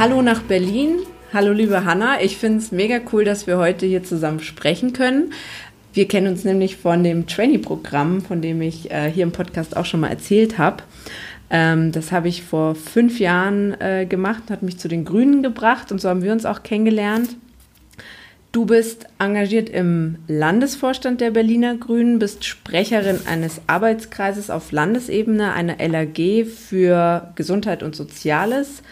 Hallo nach Berlin. Hallo liebe Hanna. Ich finde es mega cool, dass wir heute hier zusammen sprechen können. Wir kennen uns nämlich von dem Trainee-Programm, von dem ich äh, hier im Podcast auch schon mal erzählt habe. Ähm, das habe ich vor fünf Jahren äh, gemacht, hat mich zu den Grünen gebracht und so haben wir uns auch kennengelernt. Du bist engagiert im Landesvorstand der Berliner Grünen, bist Sprecherin eines Arbeitskreises auf Landesebene, einer LAG für Gesundheit und Soziales.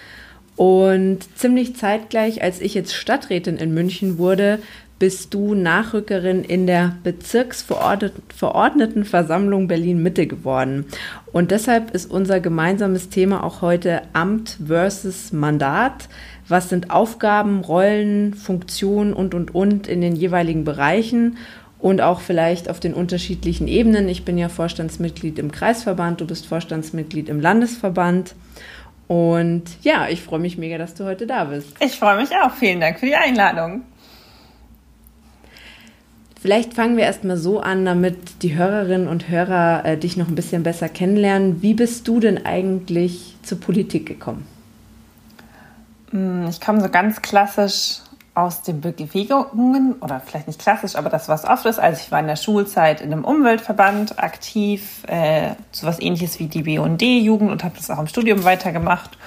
Und ziemlich zeitgleich, als ich jetzt Stadträtin in München wurde, bist du Nachrückerin in der Bezirksverordnetenversammlung Berlin-Mitte geworden. Und deshalb ist unser gemeinsames Thema auch heute Amt versus Mandat. Was sind Aufgaben, Rollen, Funktionen und, und, und in den jeweiligen Bereichen? und auch vielleicht auf den unterschiedlichen Ebenen. Ich bin ja Vorstandsmitglied im Kreisverband, du bist Vorstandsmitglied im Landesverband. Und ja, ich freue mich mega, dass du heute da bist. Ich freue mich auch. Vielen Dank für die Einladung. Vielleicht fangen wir erstmal so an, damit die Hörerinnen und Hörer äh, dich noch ein bisschen besser kennenlernen. Wie bist du denn eigentlich zur Politik gekommen? Hm, ich komme so ganz klassisch aus den Bewegungen, oder vielleicht nicht klassisch, aber das, was oft ist. Also ich war in der Schulzeit in einem Umweltverband aktiv, äh, sowas ähnliches wie die BUND-Jugend und habe das auch im Studium weitergemacht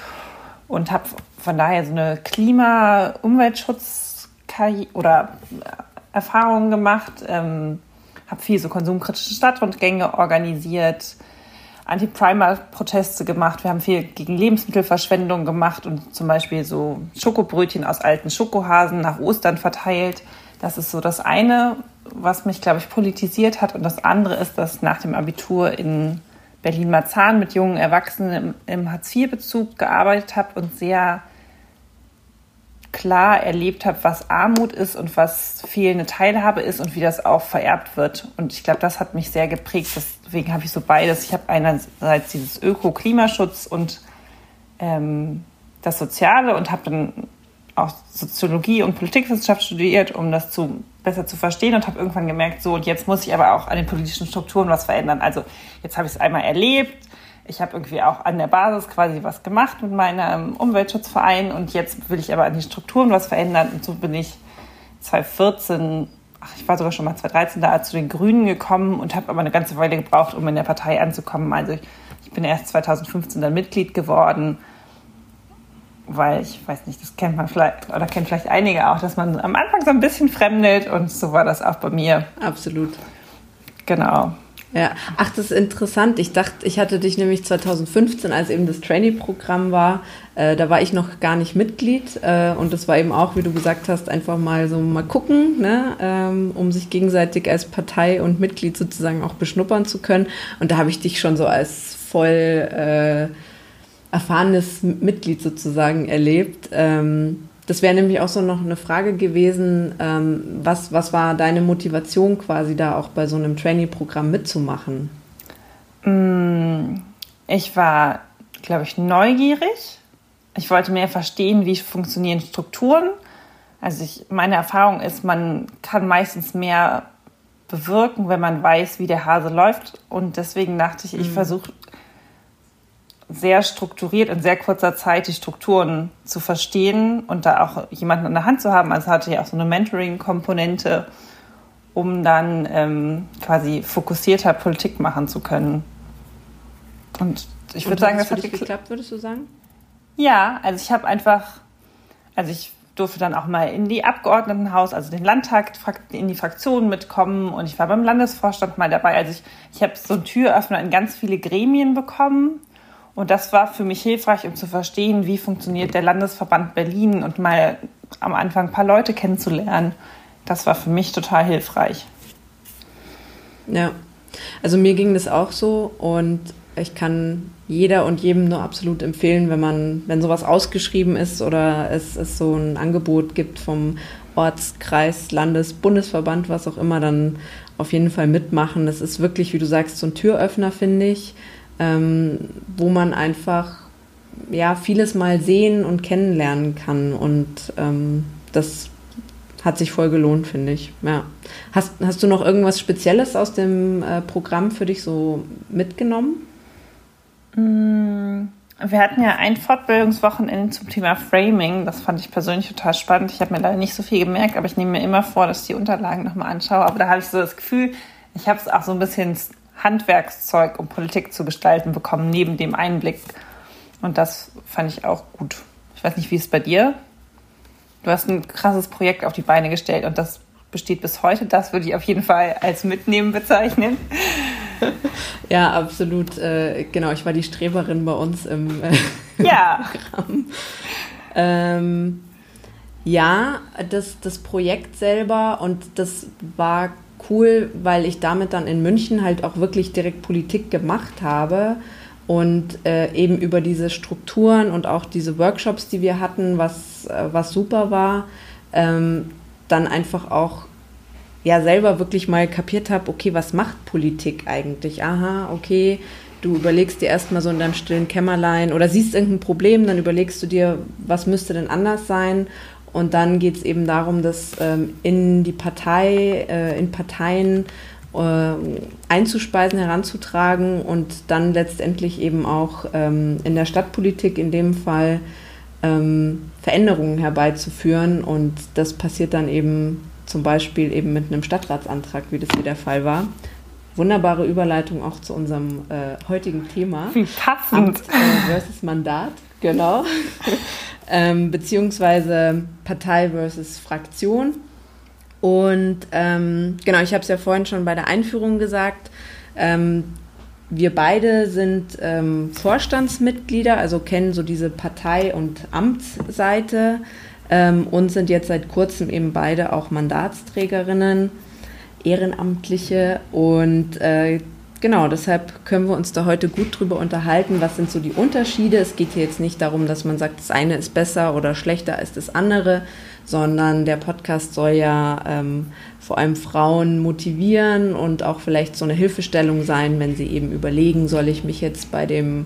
und habe von daher so eine Klima-Umweltschutz- oder Erfahrungen gemacht, ähm, habe viel so konsumkritische Stadtrundgänge organisiert, Anti-Primer-Proteste gemacht. Wir haben viel gegen Lebensmittelverschwendung gemacht und zum Beispiel so Schokobrötchen aus alten Schokohasen nach Ostern verteilt. Das ist so das eine, was mich, glaube ich, politisiert hat. Und das andere ist, dass nach dem Abitur in Berlin-Marzahn mit jungen Erwachsenen im, im Hartz-IV-Bezug gearbeitet habe und sehr klar erlebt habe, was Armut ist und was fehlende Teilhabe ist und wie das auch vererbt wird. Und ich glaube, das hat mich sehr geprägt. Deswegen habe ich so beides. Ich habe einerseits dieses Öko-Klimaschutz und ähm, das Soziale und habe dann auch Soziologie und Politikwissenschaft studiert, um das zu, besser zu verstehen und habe irgendwann gemerkt, so, und jetzt muss ich aber auch an den politischen Strukturen was verändern. Also jetzt habe ich es einmal erlebt, ich habe irgendwie auch an der Basis quasi was gemacht mit meinem Umweltschutzverein und jetzt will ich aber an den Strukturen was verändern und so bin ich 2014, ach, ich war sogar schon mal 2013 da zu den Grünen gekommen und habe aber eine ganze Weile gebraucht, um in der Partei anzukommen. Also ich, ich bin erst 2015 dann Mitglied geworden, weil ich weiß nicht, das kennt man vielleicht oder kennt vielleicht einige auch, dass man am Anfang so ein bisschen fremdelt und so war das auch bei mir. Absolut. Genau. Ja, ach, das ist interessant. Ich dachte, ich hatte dich nämlich 2015, als eben das Trainee-Programm war, äh, da war ich noch gar nicht Mitglied äh, und das war eben auch, wie du gesagt hast, einfach mal so mal gucken, ne, ähm, um sich gegenseitig als Partei und Mitglied sozusagen auch beschnuppern zu können. Und da habe ich dich schon so als voll äh, erfahrenes Mitglied sozusagen erlebt. Ähm, das wäre nämlich auch so noch eine Frage gewesen, ähm, was, was war deine Motivation quasi da auch bei so einem Trainee-Programm mitzumachen? Mm, ich war, glaube ich, neugierig. Ich wollte mehr verstehen, wie funktionieren Strukturen. Also ich, meine Erfahrung ist, man kann meistens mehr bewirken, wenn man weiß, wie der Hase läuft. Und deswegen dachte ich, ich mhm. versuche sehr strukturiert in sehr kurzer Zeit die Strukturen zu verstehen und da auch jemanden an der Hand zu haben. Also hatte ich auch so eine Mentoring-Komponente, um dann ähm, quasi fokussierter Politik machen zu können. Und ich würde sagen, das hat geklappt, geklappt, würdest du sagen? Ja, also ich habe einfach, also ich durfte dann auch mal in die Abgeordnetenhaus, also den Landtag, in die Fraktionen mitkommen und ich war beim Landesvorstand mal dabei. Also ich, ich habe so einen Türöffner in ganz viele Gremien bekommen und das war für mich hilfreich, um zu verstehen, wie funktioniert der Landesverband Berlin und mal am Anfang ein paar Leute kennenzulernen. Das war für mich total hilfreich. Ja, also mir ging das auch so und ich kann jeder und jedem nur absolut empfehlen, wenn man, wenn sowas ausgeschrieben ist oder es, es so ein Angebot gibt vom Ortskreis, Landes, Bundesverband, was auch immer, dann auf jeden Fall mitmachen. Das ist wirklich, wie du sagst, so ein Türöffner, finde ich ähm, wo man einfach ja vieles mal sehen und kennenlernen kann und ähm, das hat sich voll gelohnt, finde ich. Ja. Hast, hast du noch irgendwas Spezielles aus dem äh, Programm für dich so mitgenommen? Mm, wir hatten ja ein Fortbildungswochenende zum Thema Framing. Das fand ich persönlich total spannend. Ich habe mir leider nicht so viel gemerkt, aber ich nehme mir immer vor, dass ich die Unterlagen nochmal anschaue. Aber da habe ich so das Gefühl, ich habe es auch so ein bisschen Handwerkszeug, um Politik zu gestalten, bekommen, neben dem Einblick. Und das fand ich auch gut. Ich weiß nicht, wie es bei dir? Du hast ein krasses Projekt auf die Beine gestellt und das besteht bis heute. Das würde ich auf jeden Fall als Mitnehmen bezeichnen. Ja, absolut. Äh, genau, ich war die Streberin bei uns im, äh, ja. Programm. Ähm, ja, das, das Projekt selber und das war cool, weil ich damit dann in München halt auch wirklich direkt Politik gemacht habe und äh, eben über diese Strukturen und auch diese Workshops, die wir hatten, was, äh, was super war, ähm, dann einfach auch ja selber wirklich mal kapiert habe, okay, was macht Politik eigentlich? Aha, okay, du überlegst dir erstmal so in deinem stillen Kämmerlein oder siehst irgendein Problem, dann überlegst du dir, was müsste denn anders sein und dann geht es eben darum, das ähm, in die Partei, äh, in Parteien äh, einzuspeisen, heranzutragen und dann letztendlich eben auch ähm, in der Stadtpolitik in dem Fall ähm, Veränderungen herbeizuführen. Und das passiert dann eben zum Beispiel eben mit einem Stadtratsantrag, wie das hier der Fall war. Wunderbare Überleitung auch zu unserem äh, heutigen Thema. Wie passend. Amt äh, versus Mandat, genau ähm, beziehungsweise Partei versus Fraktion. Und ähm, genau, ich habe es ja vorhin schon bei der Einführung gesagt. Ähm, wir beide sind ähm, Vorstandsmitglieder, also kennen so diese Partei- und Amtsseite ähm, und sind jetzt seit kurzem eben beide auch Mandatsträgerinnen, Ehrenamtliche und äh, Genau, deshalb können wir uns da heute gut drüber unterhalten, was sind so die Unterschiede. Es geht hier jetzt nicht darum, dass man sagt, das eine ist besser oder schlechter als das andere, sondern der Podcast soll ja ähm, vor allem Frauen motivieren und auch vielleicht so eine Hilfestellung sein, wenn sie eben überlegen, soll ich mich jetzt bei dem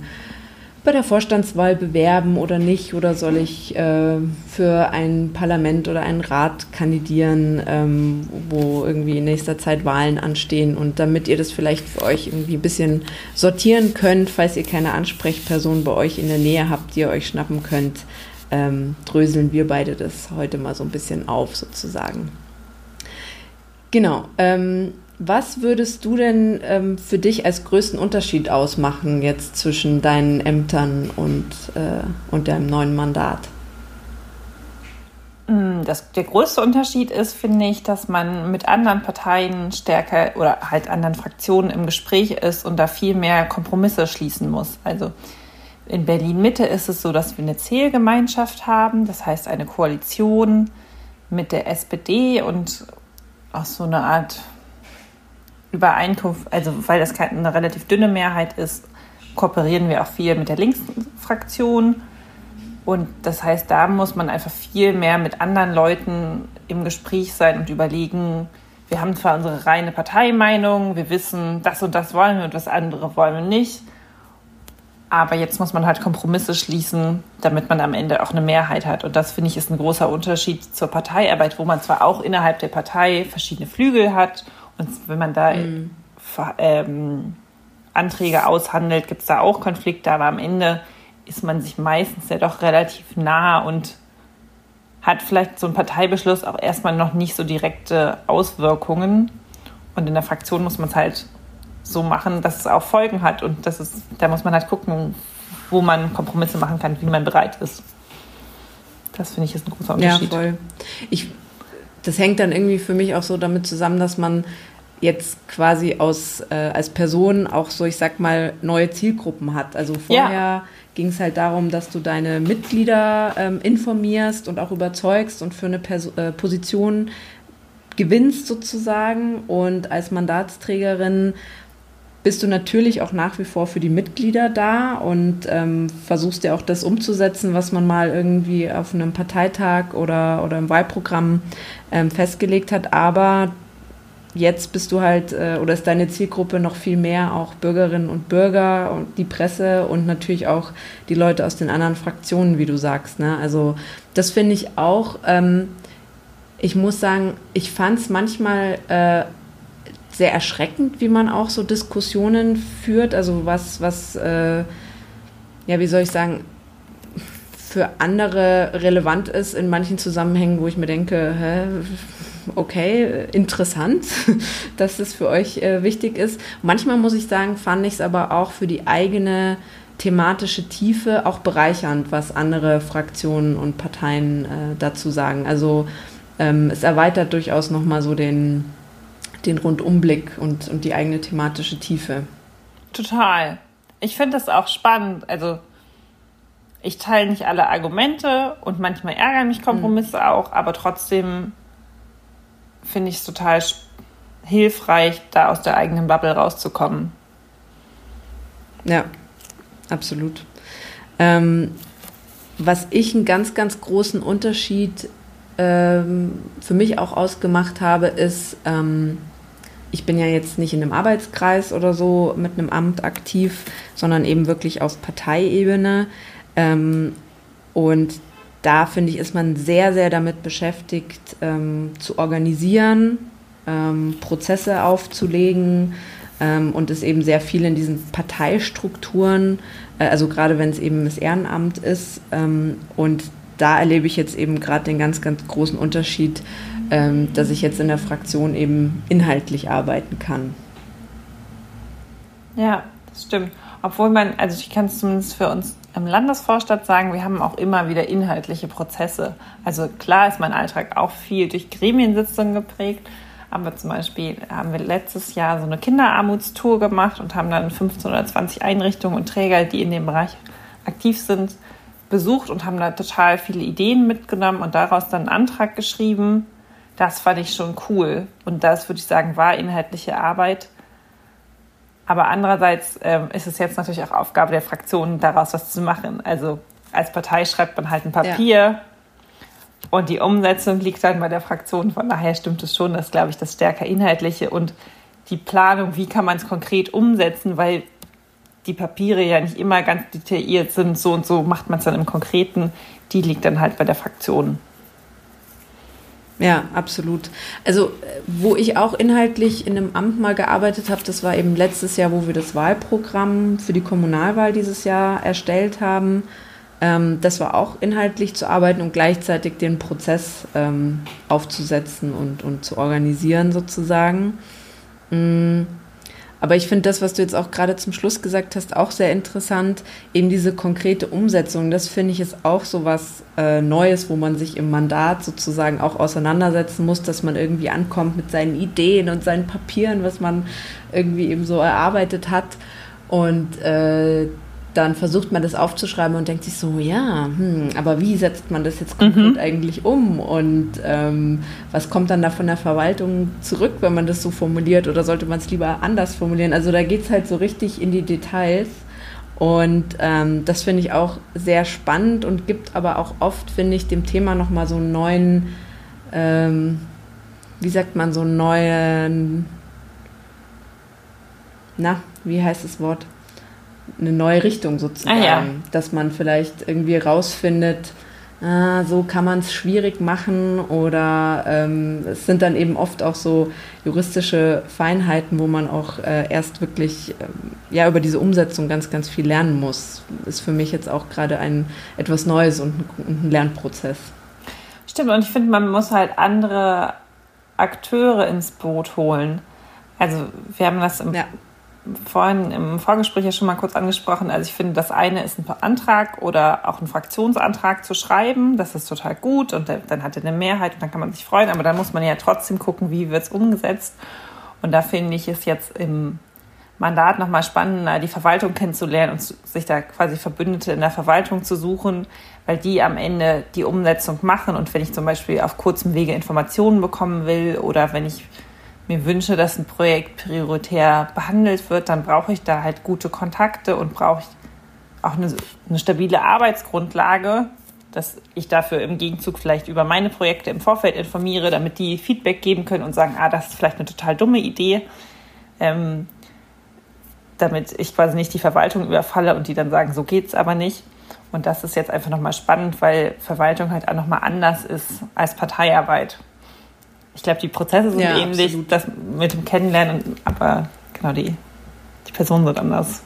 bei der Vorstandswahl bewerben oder nicht? Oder soll ich äh, für ein Parlament oder einen Rat kandidieren, ähm, wo irgendwie in nächster Zeit Wahlen anstehen? Und damit ihr das vielleicht für euch irgendwie ein bisschen sortieren könnt, falls ihr keine Ansprechperson bei euch in der Nähe habt, die ihr euch schnappen könnt, ähm, dröseln wir beide das heute mal so ein bisschen auf sozusagen. Genau. Ähm, was würdest du denn ähm, für dich als größten Unterschied ausmachen jetzt zwischen deinen Ämtern und, äh, und deinem neuen Mandat? Mm, das, der größte Unterschied ist, finde ich, dass man mit anderen Parteien stärker oder halt anderen Fraktionen im Gespräch ist und da viel mehr Kompromisse schließen muss. Also in Berlin Mitte ist es so, dass wir eine Zählgemeinschaft haben, das heißt eine Koalition mit der SPD und auch so eine Art Übereinkunft, also weil das eine relativ dünne Mehrheit ist, kooperieren wir auch viel mit der Linksfraktion. Und das heißt, da muss man einfach viel mehr mit anderen Leuten im Gespräch sein und überlegen, wir haben zwar unsere reine Parteimeinung, wir wissen, das und das wollen wir und das andere wollen wir nicht. Aber jetzt muss man halt Kompromisse schließen, damit man am Ende auch eine Mehrheit hat. Und das finde ich ist ein großer Unterschied zur Parteiarbeit, wo man zwar auch innerhalb der Partei verschiedene Flügel hat Und wenn man da mhm. ähm, Anträge aushandelt, gibt es da auch Konflikte, aber am Ende ist man sich meistens ja doch relativ nah und hat vielleicht so ein Parteibeschluss auch erstmal noch nicht so direkte Auswirkungen. Und in der Fraktion muss man es halt so machen, dass es auch Folgen hat. Und das ist, da muss man halt gucken, wo man Kompromisse machen kann, wie man bereit ist. Das finde ich ist ein großer Unterschied. Ja, voll. Ich, das hängt dann irgendwie für mich auch so damit zusammen, dass man jetzt quasi aus, äh, als Person auch so, ich sag mal, neue Zielgruppen hat. Also vorher ja. ging es halt darum, dass du deine Mitglieder ähm, informierst und auch überzeugst und für eine Pers äh, Position gewinnst sozusagen. Und als Mandatsträgerin bist du natürlich auch nach wie vor für die Mitglieder da und ähm, versuchst ja auch das umzusetzen, was man mal irgendwie auf einem Parteitag oder, oder im Wahlprogramm ähm, festgelegt hat. Aber jetzt bist du halt, äh, oder ist deine Zielgruppe noch viel mehr auch Bürgerinnen und Bürger und die Presse und natürlich auch die Leute aus den anderen Fraktionen, wie du sagst. Ne? Also das finde ich auch, ähm, ich muss sagen, ich fand es manchmal äh, sehr erschreckend, wie man auch so Diskussionen führt. Also was, was, äh, ja, wie soll ich sagen, für andere relevant ist in manchen Zusammenhängen, wo ich mir denke, hä, okay, interessant, dass das für euch äh, wichtig ist. Manchmal muss ich sagen, fand ich es aber auch für die eigene thematische Tiefe auch bereichernd, was andere Fraktionen und Parteien äh, dazu sagen. Also ähm, es erweitert durchaus nochmal so den, den Rundumblick und, und die eigene thematische Tiefe. Total. Ich finde das auch spannend. Also ich teile nicht alle Argumente und manchmal ärgern mich Kompromisse mhm. auch, aber trotzdem finde ich es total hilfreich, da aus der eigenen Bubble rauszukommen. Ja, absolut. Ähm, was ich einen ganz, ganz großen Unterschied ähm, für mich auch ausgemacht habe, ist, ähm, ich bin ja jetzt nicht in einem Arbeitskreis oder so mit einem Amt aktiv, sondern eben wirklich auf Parteiebene. Ähm, und da finde ich, ist man sehr, sehr damit beschäftigt, ähm, zu organisieren, ähm, Prozesse aufzulegen ähm, und ist eben sehr viel in diesen Parteistrukturen, äh, also gerade wenn es eben das Ehrenamt ist. Ähm, und da erlebe ich jetzt eben gerade den ganz, ganz großen Unterschied, ähm, dass ich jetzt in der Fraktion eben inhaltlich arbeiten kann. Ja, das stimmt. Obwohl man, also ich kann es zumindest für uns im Landesvorstand sagen, wir haben auch immer wieder inhaltliche Prozesse. Also klar ist mein Alltag auch viel durch Gremiensitzungen geprägt, aber zum Beispiel haben wir letztes Jahr so eine Kinderarmutstour gemacht und haben dann 15 oder 20 Einrichtungen und Träger, die in dem Bereich aktiv sind, besucht und haben da total viele Ideen mitgenommen und daraus dann einen Antrag geschrieben. Das fand ich schon cool. Und das würde ich sagen, war inhaltliche Arbeit. Aber andererseits ähm, ist es jetzt natürlich auch Aufgabe der Fraktionen, daraus was zu machen. Also als Partei schreibt man halt ein Papier ja. und die Umsetzung liegt dann bei der Fraktion. Von daher stimmt es schon, dass, glaube ich, das stärker inhaltliche und die Planung, wie kann man es konkret umsetzen, weil die Papiere ja nicht immer ganz detailliert sind, so und so macht man es dann im Konkreten, die liegt dann halt bei der Fraktion. Ja, absolut. Also, wo ich auch inhaltlich in einem Amt mal gearbeitet habe, das war eben letztes Jahr, wo wir das Wahlprogramm für die Kommunalwahl dieses Jahr erstellt haben. Ähm, das war auch inhaltlich zu arbeiten und gleichzeitig den Prozess ähm, aufzusetzen und, und zu organisieren sozusagen. Mhm. Aber ich finde das, was du jetzt auch gerade zum Schluss gesagt hast, auch sehr interessant. Eben diese konkrete Umsetzung, das finde ich ist auch so was äh, Neues, wo man sich im Mandat sozusagen auch auseinandersetzen muss, dass man irgendwie ankommt mit seinen Ideen und seinen Papieren, was man irgendwie eben so erarbeitet hat. Und äh, dann versucht man das aufzuschreiben und denkt sich so, ja, hm, aber wie setzt man das jetzt konkret mhm. eigentlich um? Und ähm, was kommt dann da von der Verwaltung zurück, wenn man das so formuliert? Oder sollte man es lieber anders formulieren? Also da geht es halt so richtig in die Details. Und ähm, das finde ich auch sehr spannend und gibt aber auch oft, finde ich, dem Thema nochmal so einen neuen, ähm, wie sagt man, so einen neuen, na, wie heißt das Wort? Eine neue Richtung sozusagen. Ah, ja. Dass man vielleicht irgendwie rausfindet, ah, so kann man es schwierig machen oder ähm, es sind dann eben oft auch so juristische Feinheiten, wo man auch äh, erst wirklich ähm, ja über diese Umsetzung ganz, ganz viel lernen muss. Ist für mich jetzt auch gerade ein etwas Neues und ein, ein Lernprozess. Stimmt, und ich finde, man muss halt andere Akteure ins Boot holen. Also wir haben das im ja vorhin im Vorgespräch ja schon mal kurz angesprochen. Also ich finde, das eine ist ein Antrag oder auch ein Fraktionsantrag zu schreiben. Das ist total gut und dann hat er eine Mehrheit und dann kann man sich freuen. Aber dann muss man ja trotzdem gucken, wie wird es umgesetzt. Und da finde ich es jetzt im Mandat nochmal spannender, die Verwaltung kennenzulernen und sich da quasi Verbündete in der Verwaltung zu suchen, weil die am Ende die Umsetzung machen. Und wenn ich zum Beispiel auf kurzem Wege Informationen bekommen will oder wenn ich mir wünsche, dass ein Projekt prioritär behandelt wird, dann brauche ich da halt gute Kontakte und brauche ich auch eine, eine, stabile Arbeitsgrundlage, dass ich dafür im Gegenzug vielleicht über meine Projekte im Vorfeld informiere, damit die Feedback geben können und sagen, ah, das ist vielleicht eine total dumme Idee, ähm, damit ich quasi nicht die Verwaltung überfalle und die dann sagen, so geht's aber nicht. Und das ist jetzt einfach nochmal spannend, weil Verwaltung halt auch nochmal anders ist als Parteiarbeit. Ich glaube, die Prozesse sind ja, ähnlich, absolut. das mit dem Kennenlernen, aber genau die, die Personen sind anders.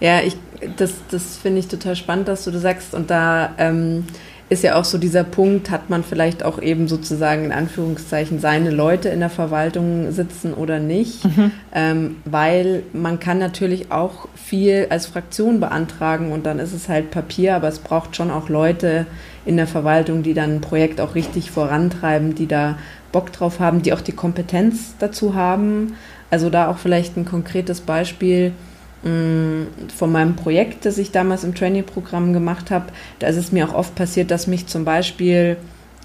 Ja, ich, das, das finde ich total spannend, dass du das sagst. Und da ähm, ist ja auch so dieser Punkt, hat man vielleicht auch eben sozusagen in Anführungszeichen seine Leute in der Verwaltung sitzen oder nicht, mhm. ähm, weil man kann natürlich auch viel als Fraktion beantragen und dann ist es halt Papier, aber es braucht schon auch Leute, in der Verwaltung, die dann ein Projekt auch richtig vorantreiben, die da Bock drauf haben, die auch die Kompetenz dazu haben. Also da auch vielleicht ein konkretes Beispiel mm, von meinem Projekt, das ich damals im Trainee-Programm gemacht habe. Da ist es mir auch oft passiert, dass mich zum Beispiel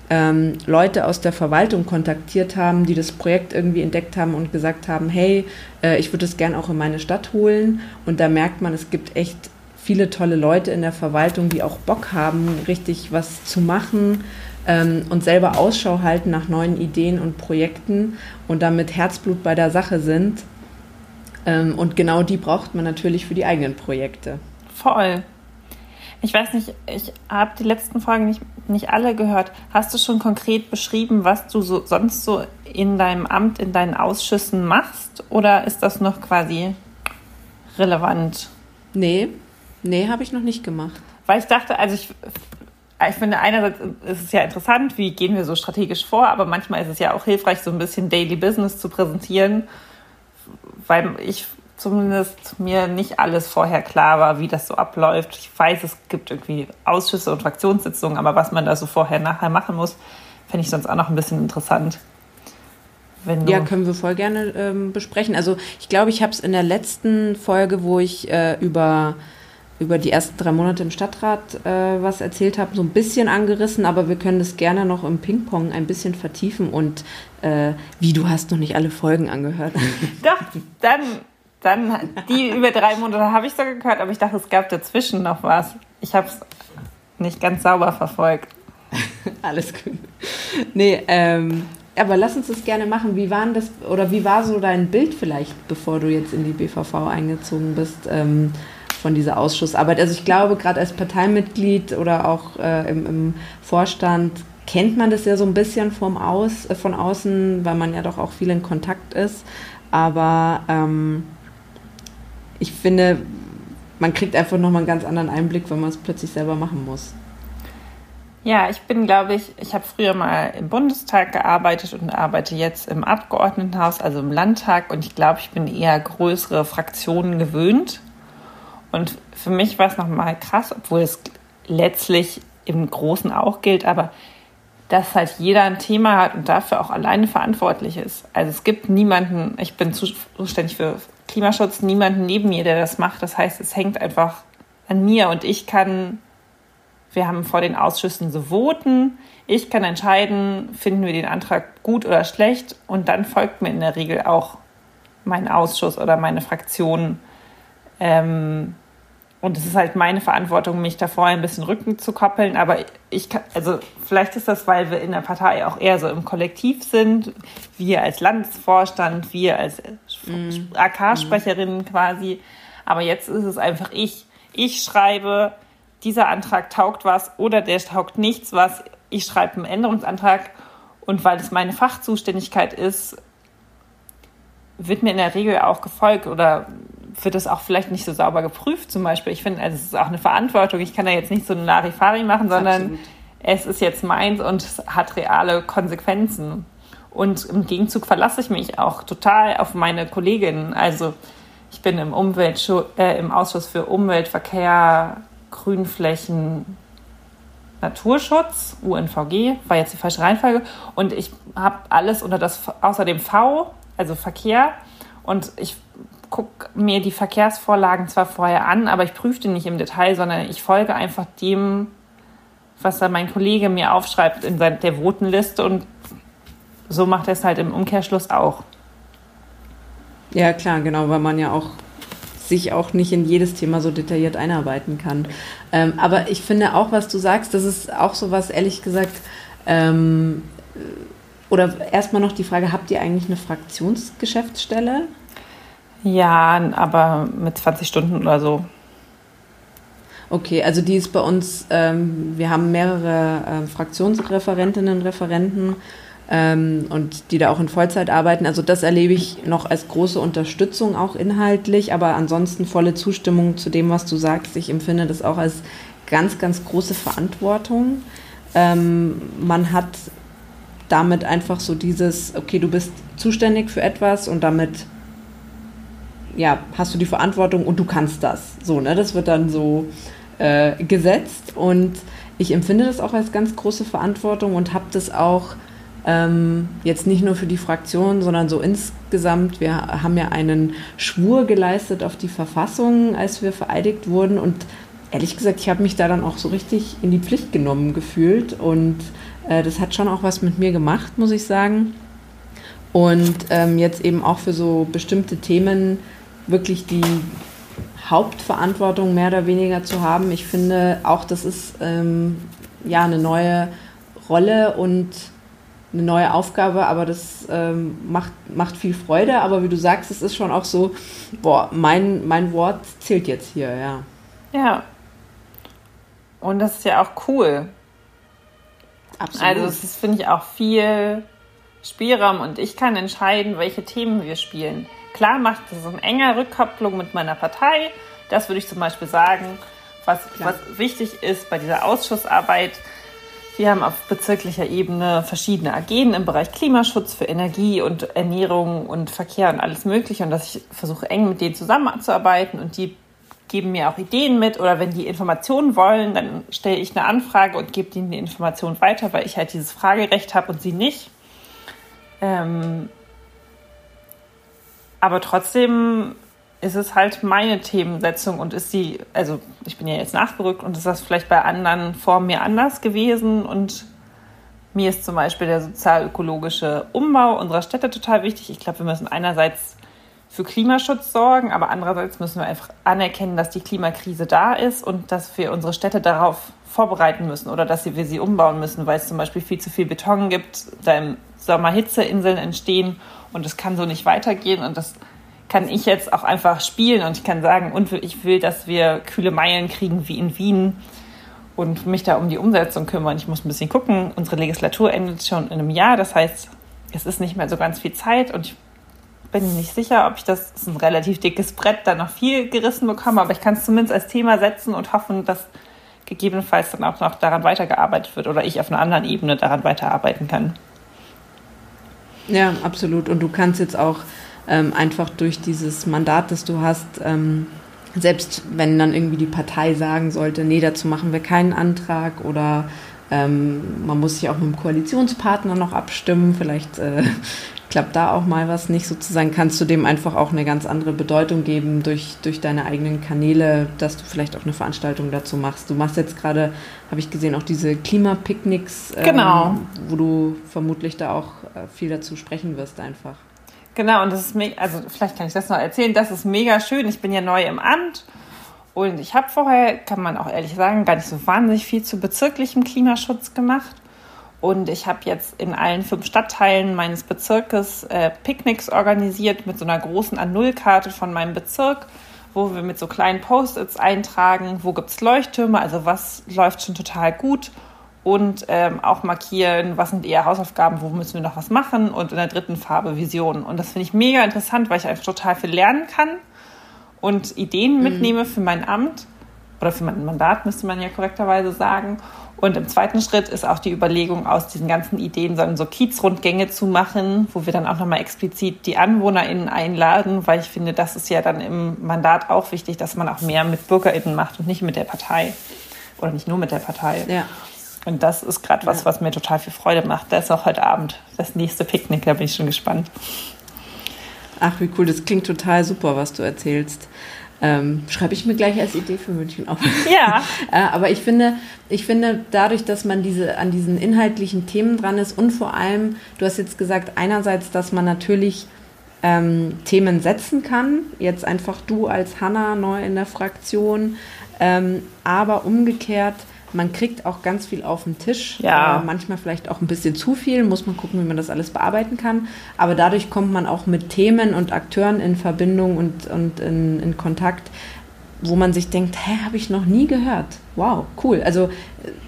ähm, Leute aus der Verwaltung kontaktiert haben, die das Projekt irgendwie entdeckt haben und gesagt haben, hey, äh, ich würde es gern auch in meine Stadt holen. Und da merkt man, es gibt echt viele tolle Leute in der Verwaltung, die auch Bock haben, richtig was zu machen ähm, und selber Ausschau halten nach neuen Ideen und Projekten und damit Herzblut bei der Sache sind. Ähm, und genau die braucht man natürlich für die eigenen Projekte. Voll. Ich weiß nicht, ich habe die letzten Folgen nicht, nicht alle gehört. Hast du schon konkret beschrieben, was du so, sonst so in deinem Amt, in deinen Ausschüssen machst? Oder ist das noch quasi relevant? Nee, Nee, habe ich noch nicht gemacht. Weil ich dachte, also ich, ich finde, einerseits ist es ja interessant, wie gehen wir so strategisch vor, aber manchmal ist es ja auch hilfreich, so ein bisschen Daily Business zu präsentieren, weil ich zumindest mir nicht alles vorher klar war, wie das so abläuft. Ich weiß, es gibt irgendwie Ausschüsse und Fraktionssitzungen, aber was man da so vorher, nachher machen muss, finde ich sonst auch noch ein bisschen interessant. ja, können wir voll gerne ähm, besprechen. Also ich glaube, ich habe es in der letzten Folge, wo ich äh, über über die ersten drei Monate im Stadtrat äh, was erzählt habe, so ein bisschen angerissen, aber wir können das gerne noch im Ping-Pong ein bisschen vertiefen und äh, wie du hast noch nicht alle Folgen angehört. Doch, dann, dann die über drei Monate habe ich sogar gehört, aber ich dachte, es gab dazwischen noch was. Ich habe es nicht ganz sauber verfolgt. Alles gut. Nee, ähm, aber lass uns das gerne machen. Wie waren das oder wie war so dein Bild vielleicht, bevor du jetzt in die BVV eingezogen bist? Ähm, von dieser Ausschussarbeit. Also ich glaube, gerade als Parteimitglied oder auch äh, im, im, Vorstand kennt man das ja so ein bisschen vom Aus, äh, von außen, weil man ja doch auch viel in Kontakt ist. Aber ähm, ich finde, man kriegt einfach nochmal einen ganz anderen Einblick, wenn man es plötzlich selber machen muss. Ja, ich bin, glaube ich, ich habe früher mal im Bundestag gearbeitet und arbeite jetzt im Abgeordnetenhaus, also im Landtag. Und ich glaube, ich bin eher größere Fraktionen gewöhnt. Und für mich war es nochmal krass, obwohl es letztlich im Großen auch gilt, aber dass halt jeder ein Thema hat und dafür auch alleine verantwortlich ist. Also es gibt niemanden, ich bin zuständig für Klimaschutz, niemanden neben mir, der das macht. Das heißt, es hängt einfach an mir und ich kann, wir haben vor den Ausschüssen so voten, ich kann entscheiden, finden wir den Antrag gut oder schlecht und dann folgt mir in der Regel auch mein Ausschuss oder meine Fraktion ähm, und es ist halt meine Verantwortung, mich davor ein bisschen Rücken zu koppeln. Aber ich kann, also vielleicht ist das, weil wir in der Partei auch eher so im Kollektiv sind. Wir als Landesvorstand, wir als mm. AK-Sprecherinnen quasi. Aber jetzt ist es einfach ich. Ich schreibe, dieser Antrag taugt was oder der taugt nichts was. Ich schreibe einen Änderungsantrag und weil es meine Fachzuständigkeit ist, wird mir in der Regel auch gefolgt oder wird es auch vielleicht nicht so sauber geprüft zum Beispiel. Ich finde, also es ist auch eine Verantwortung. Ich kann da jetzt nicht so eine Larifari machen, sondern Absolut. es ist jetzt meins und es hat reale Konsequenzen. Und im Gegenzug verlasse ich mich auch total auf meine Kolleginnen. Also ich bin im, Umweltschutz, äh, im Ausschuss für Umwelt, Verkehr, Grünflächen, Naturschutz, UNVG, war jetzt die falsche Reihenfolge. Und ich habe alles unter das, außer dem V, also Verkehr. Und ich gucke mir die Verkehrsvorlagen zwar vorher an, aber ich prüfe die nicht im Detail, sondern ich folge einfach dem, was da mein Kollege mir aufschreibt in der Votenliste und so macht er es halt im Umkehrschluss auch. Ja, klar, genau, weil man ja auch sich auch nicht in jedes Thema so detailliert einarbeiten kann. Ähm, aber ich finde auch, was du sagst, das ist auch so was, ehrlich gesagt, ähm, oder erstmal noch die Frage, habt ihr eigentlich eine Fraktionsgeschäftsstelle? Ja, aber mit 20 Stunden oder so. Okay, also die ist bei uns, ähm, wir haben mehrere äh, Fraktionsreferentinnen und Referenten ähm, und die da auch in Vollzeit arbeiten. Also das erlebe ich noch als große Unterstützung auch inhaltlich, aber ansonsten volle Zustimmung zu dem, was du sagst. Ich empfinde das auch als ganz, ganz große Verantwortung. Ähm, man hat damit einfach so dieses, okay, du bist zuständig für etwas und damit ja, hast du die Verantwortung und du kannst das. So, ne? Das wird dann so äh, gesetzt und ich empfinde das auch als ganz große Verantwortung und habe das auch ähm, jetzt nicht nur für die Fraktion, sondern so insgesamt. Wir haben ja einen Schwur geleistet auf die Verfassung, als wir vereidigt wurden. Und ehrlich gesagt, ich habe mich da dann auch so richtig in die Pflicht genommen gefühlt. Und äh, das hat schon auch was mit mir gemacht, muss ich sagen. Und ähm, jetzt eben auch für so bestimmte Themen wirklich die Hauptverantwortung mehr oder weniger zu haben. Ich finde auch, das ist ähm, ja eine neue Rolle und eine neue Aufgabe, aber das ähm, macht, macht viel Freude. Aber wie du sagst, es ist schon auch so, boah, mein, mein Wort zählt jetzt hier, ja. Ja. Und das ist ja auch cool. Absolut. Also es ist, finde ich, auch viel Spielraum und ich kann entscheiden, welche Themen wir spielen. Klar macht es eine enge Rückkopplung mit meiner Partei. Das würde ich zum Beispiel sagen, was, was wichtig ist bei dieser Ausschussarbeit wir haben auf bezirklicher Ebene verschiedene AGen im Bereich Klimaschutz für Energie und Ernährung und Verkehr und alles Mögliche und dass ich versuche eng mit denen zusammenzuarbeiten und die geben mir auch Ideen mit oder wenn die Informationen wollen, dann stelle ich eine Anfrage und gebe ihnen die Information weiter, weil ich halt dieses Fragerecht habe und sie nicht. Ähm aber trotzdem ist es halt meine Themensetzung und ist sie, also ich bin ja jetzt nachgerückt und ist das vielleicht bei anderen vor mir anders gewesen und mir ist zum Beispiel der sozial-ökologische Umbau unserer Städte total wichtig. Ich glaube, wir müssen einerseits für Klimaschutz sorgen, aber andererseits müssen wir einfach anerkennen, dass die Klimakrise da ist und dass wir unsere Städte darauf vorbereiten müssen oder dass wir sie umbauen müssen, weil es zum Beispiel viel zu viel Beton gibt, da im Sommer Hitzeinseln entstehen und es kann so nicht weitergehen und das kann ich jetzt auch einfach spielen und ich kann sagen, und ich will, dass wir kühle Meilen kriegen wie in Wien und mich da um die Umsetzung kümmern. Ich muss ein bisschen gucken. Unsere Legislatur endet schon in einem Jahr. Das heißt, es ist nicht mehr so ganz viel Zeit und ich bin nicht sicher, ob ich das, das ist ein relativ dickes Brett, da noch viel gerissen bekomme, aber ich kann es zumindest als Thema setzen und hoffen, dass gegebenenfalls dann auch noch daran weitergearbeitet wird oder ich auf einer anderen Ebene daran weiterarbeiten kann. Ja, absolut. Und du kannst jetzt auch ähm, einfach durch dieses Mandat, das du hast, ähm, selbst wenn dann irgendwie die Partei sagen sollte, nee, dazu machen wir keinen Antrag oder ähm, man muss sich auch mit dem Koalitionspartner noch abstimmen, vielleicht äh, klappt da auch mal was nicht sozusagen, kannst du dem einfach auch eine ganz andere Bedeutung geben durch, durch deine eigenen Kanäle, dass du vielleicht auch eine Veranstaltung dazu machst. Du machst jetzt gerade, habe ich gesehen, auch diese Klimapicknicks, ähm, genau. wo du vermutlich da auch äh, viel dazu sprechen wirst einfach. Genau, und das ist mega, also vielleicht kann ich das noch erzählen, das ist mega schön. Ich bin ja neu im Amt und ich habe vorher, kann man auch ehrlich sagen, gar nicht so wahnsinnig viel zu bezirklichem Klimaschutz gemacht. Und ich habe jetzt in allen fünf Stadtteilen meines Bezirkes äh, Picknicks organisiert mit so einer großen A0-Karte von meinem Bezirk, wo wir mit so kleinen Post-its eintragen, wo gibt es Leuchttürme, also was läuft schon total gut und ähm, auch markieren, was sind eher Hausaufgaben, wo müssen wir noch was machen und in der dritten Farbe Visionen. Und das finde ich mega interessant, weil ich einfach total viel lernen kann und Ideen mhm. mitnehme für mein Amt oder für mein Mandat, müsste man ja korrekterweise sagen. Und im zweiten Schritt ist auch die Überlegung, aus diesen ganzen Ideen so Kiezrundgänge zu machen, wo wir dann auch nochmal explizit die AnwohnerInnen einladen, weil ich finde, das ist ja dann im Mandat auch wichtig, dass man auch mehr mit BürgerInnen macht und nicht mit der Partei. Oder nicht nur mit der Partei. Ja. Und das ist gerade was, ja. was mir total viel Freude macht. Das ist auch heute Abend das nächste Picknick, da bin ich schon gespannt. Ach, wie cool, das klingt total super, was du erzählst. Ähm, schreibe ich mir gleich als Idee für München auf. Ja. äh, aber ich finde, ich finde, dadurch, dass man diese, an diesen inhaltlichen Themen dran ist und vor allem, du hast jetzt gesagt, einerseits, dass man natürlich ähm, Themen setzen kann, jetzt einfach du als Hanna neu in der Fraktion, ähm, aber umgekehrt, man kriegt auch ganz viel auf den Tisch. Ja. Äh, manchmal vielleicht auch ein bisschen zu viel, muss man gucken, wie man das alles bearbeiten kann. Aber dadurch kommt man auch mit Themen und Akteuren in Verbindung und, und in, in Kontakt, wo man sich denkt, hä, habe ich noch nie gehört. Wow, cool. Also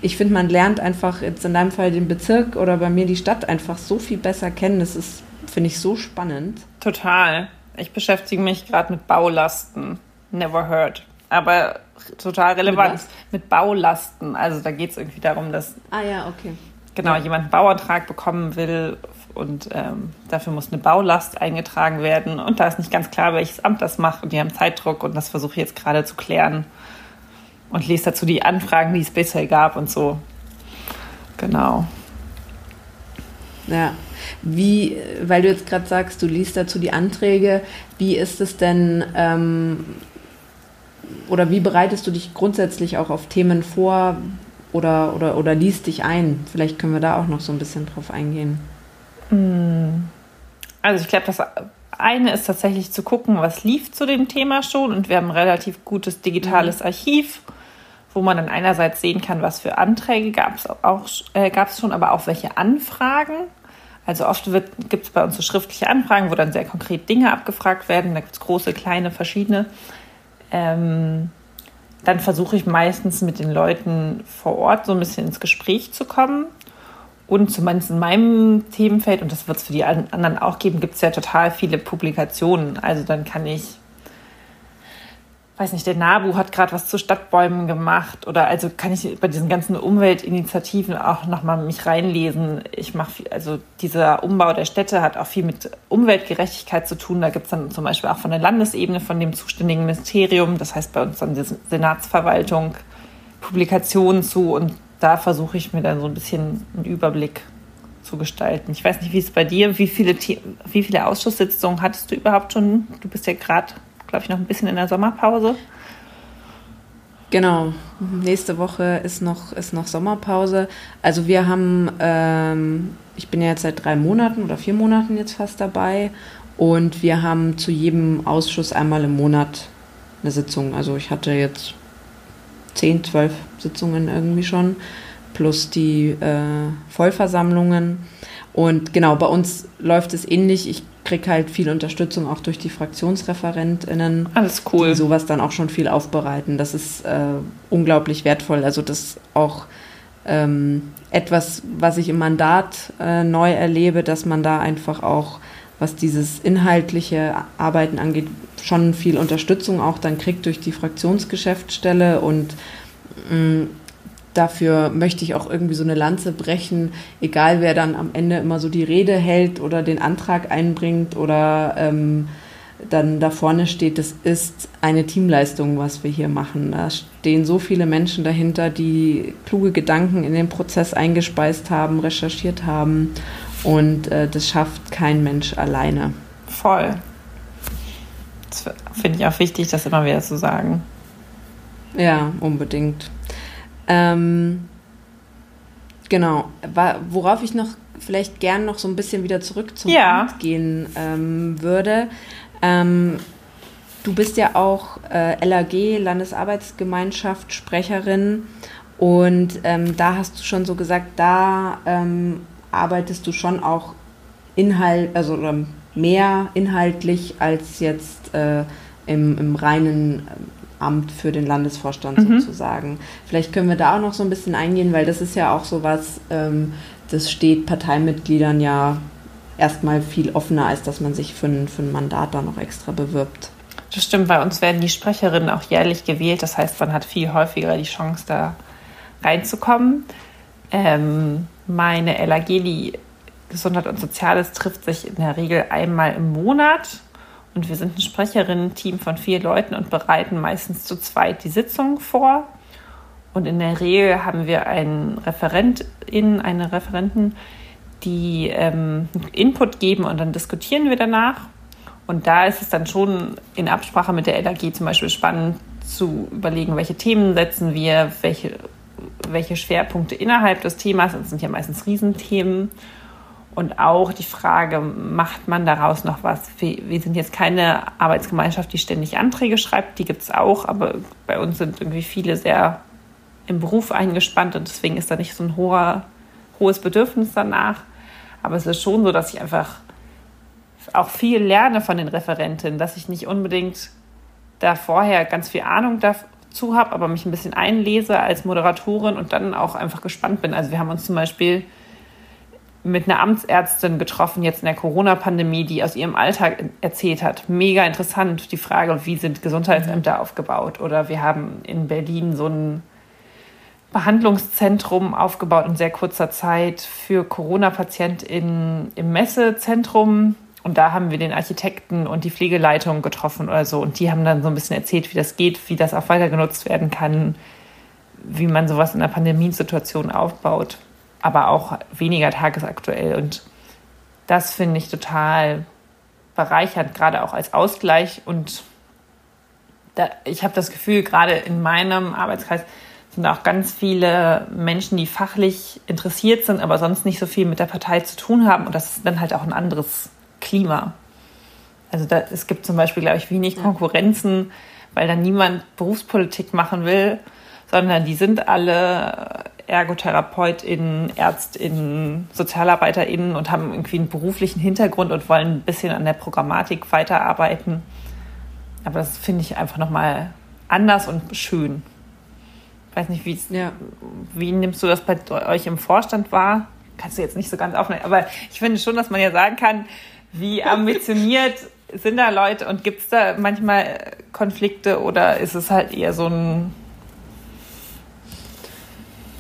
ich finde, man lernt einfach jetzt in deinem Fall den Bezirk oder bei mir die Stadt einfach so viel besser kennen. Das ist, finde ich, so spannend. Total. Ich beschäftige mich gerade mit Baulasten. Never heard. Aber total relevant. Mit, mit Baulasten. Also da geht es irgendwie darum, dass ah, ja, okay. genau, ja. jemand einen Bauantrag bekommen will und ähm, dafür muss eine Baulast eingetragen werden. Und da ist nicht ganz klar, welches Amt das macht. Und die haben Zeitdruck und das versuche ich jetzt gerade zu klären. Und lese dazu die Anfragen, die es bisher gab und so. Genau. Ja. Wie, weil du jetzt gerade sagst, du liest dazu die Anträge, wie ist es denn ähm, oder wie bereitest du dich grundsätzlich auch auf Themen vor oder, oder, oder liest dich ein? Vielleicht können wir da auch noch so ein bisschen drauf eingehen. Hm. Also ich glaube, das eine ist tatsächlich zu gucken, was lief zu dem Thema schon. Und wir haben ein relativ gutes digitales mhm. Archiv, wo man dann einerseits sehen kann, was für Anträge gab es auch äh, gab es schon, aber auch welche Anfragen. Also oft gibt es bei uns so schriftliche Anfragen, wo dann sehr konkret Dinge abgefragt werden. Da gibt es große, kleine, verschiedene ähm, dann versuche ich meistens mit den Leuten vor Ort so ein bisschen ins Gespräch zu kommen. Und zumindest in meinem Themenfeld, und das wird es für die anderen auch geben, gibt es ja total viele Publikationen. Also dann kann ich weiß nicht, der NABU hat gerade was zu Stadtbäumen gemacht oder also kann ich bei diesen ganzen Umweltinitiativen auch nochmal mich reinlesen. Ich mache, also dieser Umbau der Städte hat auch viel mit Umweltgerechtigkeit zu tun. Da gibt es dann zum Beispiel auch von der Landesebene, von dem zuständigen Ministerium, das heißt bei uns dann die Senatsverwaltung, Publikationen zu und da versuche ich mir dann so ein bisschen einen Überblick zu gestalten. Ich weiß nicht, wie es bei dir, wie viele, wie viele Ausschusssitzungen hattest du überhaupt schon? Du bist ja gerade glaube ich, noch ein bisschen in der Sommerpause. Genau. Nächste Woche ist noch, ist noch Sommerpause. Also wir haben, ähm, ich bin ja jetzt seit drei Monaten oder vier Monaten jetzt fast dabei und wir haben zu jedem Ausschuss einmal im Monat eine Sitzung. Also ich hatte jetzt zehn, zwölf Sitzungen irgendwie schon, plus die äh, Vollversammlungen. Und genau, bei uns läuft es ähnlich. Ich kriege halt viel Unterstützung auch durch die FraktionsreferentInnen. Alles cool. Die sowas dann auch schon viel aufbereiten. Das ist äh, unglaublich wertvoll. Also das auch ähm, etwas, was ich im Mandat äh, neu erlebe, dass man da einfach auch, was dieses inhaltliche Arbeiten angeht, schon viel Unterstützung auch dann kriegt durch die Fraktionsgeschäftsstelle und mh, mm, dafür möchte ich auch irgendwie so eine Lanze brechen, egal wer dann am Ende immer so die Rede hält oder den Antrag einbringt oder ähm, dann da vorne steht, das ist eine Teamleistung, was wir hier machen. Da stehen so viele Menschen dahinter, die kluge Gedanken in den Prozess eingespeist haben, recherchiert haben und äh, das schafft kein Mensch alleine. Voll. Das finde ich auch wichtig, das immer wieder zu sagen. Ja, unbedingt. Ähm, genau. Worauf ich noch vielleicht gern noch so ein bisschen wieder zurück zum ja. Amt gehen ähm, würde. Ähm, du bist ja auch äh, LAG, Landesarbeitsgemeinschaft, Sprecherin. Und ähm, da hast du schon so gesagt, da ähm, arbeitest du schon auch Inhalt, also mehr inhaltlich als jetzt äh, im, im reinen Amt für den Landesvorstand mhm. sozusagen. Vielleicht können wir da auch noch so ein bisschen eingehen, weil das ist ja auch so was, ähm, das steht Parteimitgliedern ja erstmal viel offener, als dass man sich für ein, für ein Mandat da noch extra bewirbt. Das stimmt, bei uns werden die Sprecherinnen auch jährlich gewählt. Das heißt, man hat viel häufiger die Chance, da reinzukommen. Ähm, meine LAG, die Gesundheit und Soziales, trifft sich in der Regel einmal im Monat. Und wir sind ein Sprecherinnen-Team von vier Leuten und bereiten meistens zu zweit die Sitzung vor. Und in der Regel haben wir einen Referentin, eine Referentin, die ähm, Input geben und dann diskutieren wir danach. Und da ist es dann schon in Absprache mit der LAG zum Beispiel spannend zu überlegen, welche Themen setzen wir, welche, welche Schwerpunkte innerhalb des Themas, das sind ja meistens Riesenthemen. Und auch die Frage, macht man daraus noch was? Wir sind jetzt keine Arbeitsgemeinschaft, die ständig Anträge schreibt, die gibt es auch, aber bei uns sind irgendwie viele sehr im Beruf eingespannt und deswegen ist da nicht so ein hoher, hohes Bedürfnis danach. Aber es ist schon so, dass ich einfach auch viel lerne von den Referentinnen, dass ich nicht unbedingt da vorher ganz viel Ahnung dazu habe, aber mich ein bisschen einlese als Moderatorin und dann auch einfach gespannt bin. Also wir haben uns zum Beispiel mit einer Amtsärztin getroffen, jetzt in der Corona-Pandemie, die aus ihrem Alltag erzählt hat. Mega interessant, die Frage, wie sind Gesundheitsämter mhm. aufgebaut? Oder wir haben in Berlin so ein Behandlungszentrum aufgebaut in sehr kurzer Zeit für Corona-PatientInnen im Messezentrum. Und da haben wir den Architekten und die Pflegeleitung getroffen oder so. Und die haben dann so ein bisschen erzählt, wie das geht, wie das auch weiter genutzt werden kann, wie man sowas in einer Pandemiesituation aufbaut. Aber auch weniger tagesaktuell. Und das finde ich total bereichernd, gerade auch als Ausgleich. Und da, ich habe das Gefühl, gerade in meinem Arbeitskreis, sind auch ganz viele Menschen, die fachlich interessiert sind, aber sonst nicht so viel mit der Partei zu tun haben. Und das ist dann halt auch ein anderes Klima. Also da, es gibt zum Beispiel, glaube ich, wenig Konkurrenzen, weil da niemand Berufspolitik machen will, sondern die sind alle ErgotherapeutInnen, ÄrztInnen, SozialarbeiterInnen und haben irgendwie einen beruflichen Hintergrund und wollen ein bisschen an der Programmatik weiterarbeiten. Aber das finde ich einfach nochmal anders und schön weiß nicht, wie, ja. wie nimmst du das bei euch im Vorstand wahr? Kannst du jetzt nicht so ganz aufnehmen, aber ich finde schon, dass man ja sagen kann, wie ambitioniert sind da Leute und gibt es da manchmal Konflikte oder ist es halt eher so ein.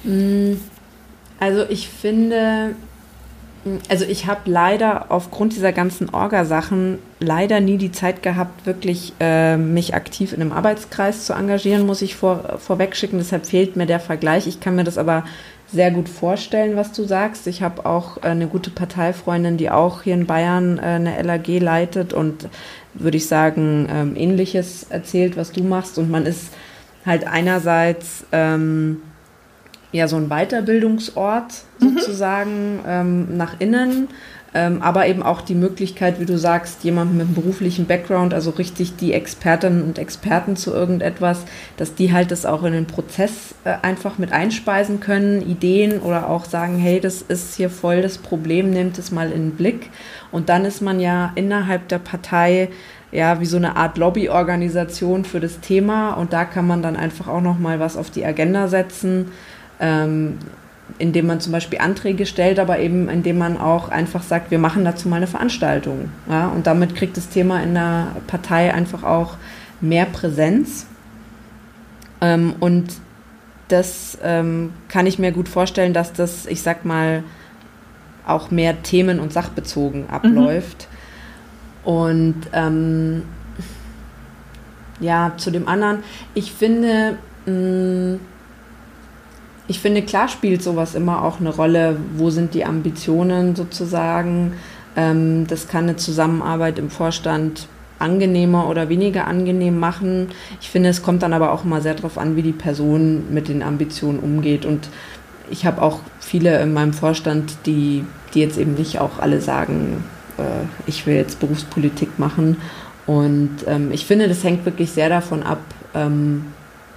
Mm, also ich finde, also ich habe leider aufgrund dieser ganzen Orga-Sachen leider nie die Zeit gehabt, wirklich äh, mich aktiv in einem Arbeitskreis zu engagieren, muss ich vor, vorweg schicken. Deshalb fehlt mir der Vergleich. Ich kann mir das aber sehr gut vorstellen, was du sagst. Ich habe auch äh, eine gute Parteifreundin, die auch hier in Bayern äh, eine LAG leitet und würde ich sagen, ähm, ähnliches erzählt, was du machst. Und man ist halt einerseits ähm, ja so ein Weiterbildungsort mhm. sozusagen mhm. ähm, nach innen, ähm, aber eben auch die Möglichkeit, wie du sagst, jemand mit einem beruflichen Background, also richtig die Expertinnen und Experten zu irgendetwas, dass die halt das auch in den Prozess äh, einfach mit einspeisen können, Ideen oder auch sagen, hey, das ist hier voll das Problem, nehmt es mal in den Blick. Und dann ist man ja innerhalb der Partei ja, wie so eine Art Lobbyorganisation für das Thema und da kann man dann einfach auch noch mal was auf die Agenda setzen ähm, indem man zum Beispiel Anträge stellt, aber eben indem man auch einfach sagt, wir machen dazu mal eine Veranstaltung. Ja? Und damit kriegt das Thema in der Partei einfach auch mehr Präsenz. Ähm, und das ähm, kann ich mir gut vorstellen, dass das, ich sag mal, auch mehr themen- und sachbezogen mhm. abläuft. Mhm. Und ähm, ja, zu dem anderen, ich finde, mh, mm, ich finde, klar spielt sowas immer auch eine Rolle. Wo sind die Ambitionen sozusagen? Ähm, das kann eine Zusammenarbeit im Vorstand angenehmer oder weniger angenehm machen. Ich finde, es kommt dann aber auch immer sehr darauf an, wie die Person mit den Ambitionen umgeht. Und ich habe auch viele in meinem Vorstand, die, die jetzt eben nicht auch alle sagen, äh, ich will jetzt Berufspolitik machen. Und ähm, ich finde, das hängt wirklich sehr davon ab, ähm,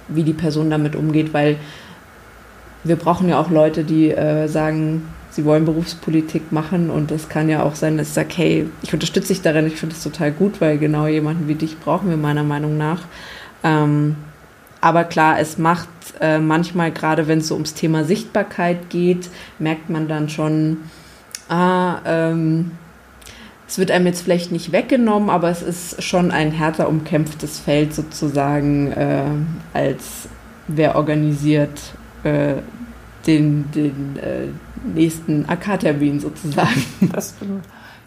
wie die Person damit umgeht, weil wir brauchen ja auch Leute, die äh, sagen, sie wollen Berufspolitik machen und das kann ja auch sein, dass ich sage, hey, ich unterstütze dich darin, ich finde das total gut, weil genau jemanden wie dich brauchen wir meiner Meinung nach. Ähm, aber klar, es macht äh, manchmal, gerade wenn es so ums Thema Sichtbarkeit geht, merkt man dann schon, ah, ähm, es wird einem jetzt vielleicht nicht weggenommen, aber es ist schon ein härter umkämpftes Feld sozusagen, äh, als wer organisiert äh, den, den äh, nächsten AK-Termin sozusagen. Das.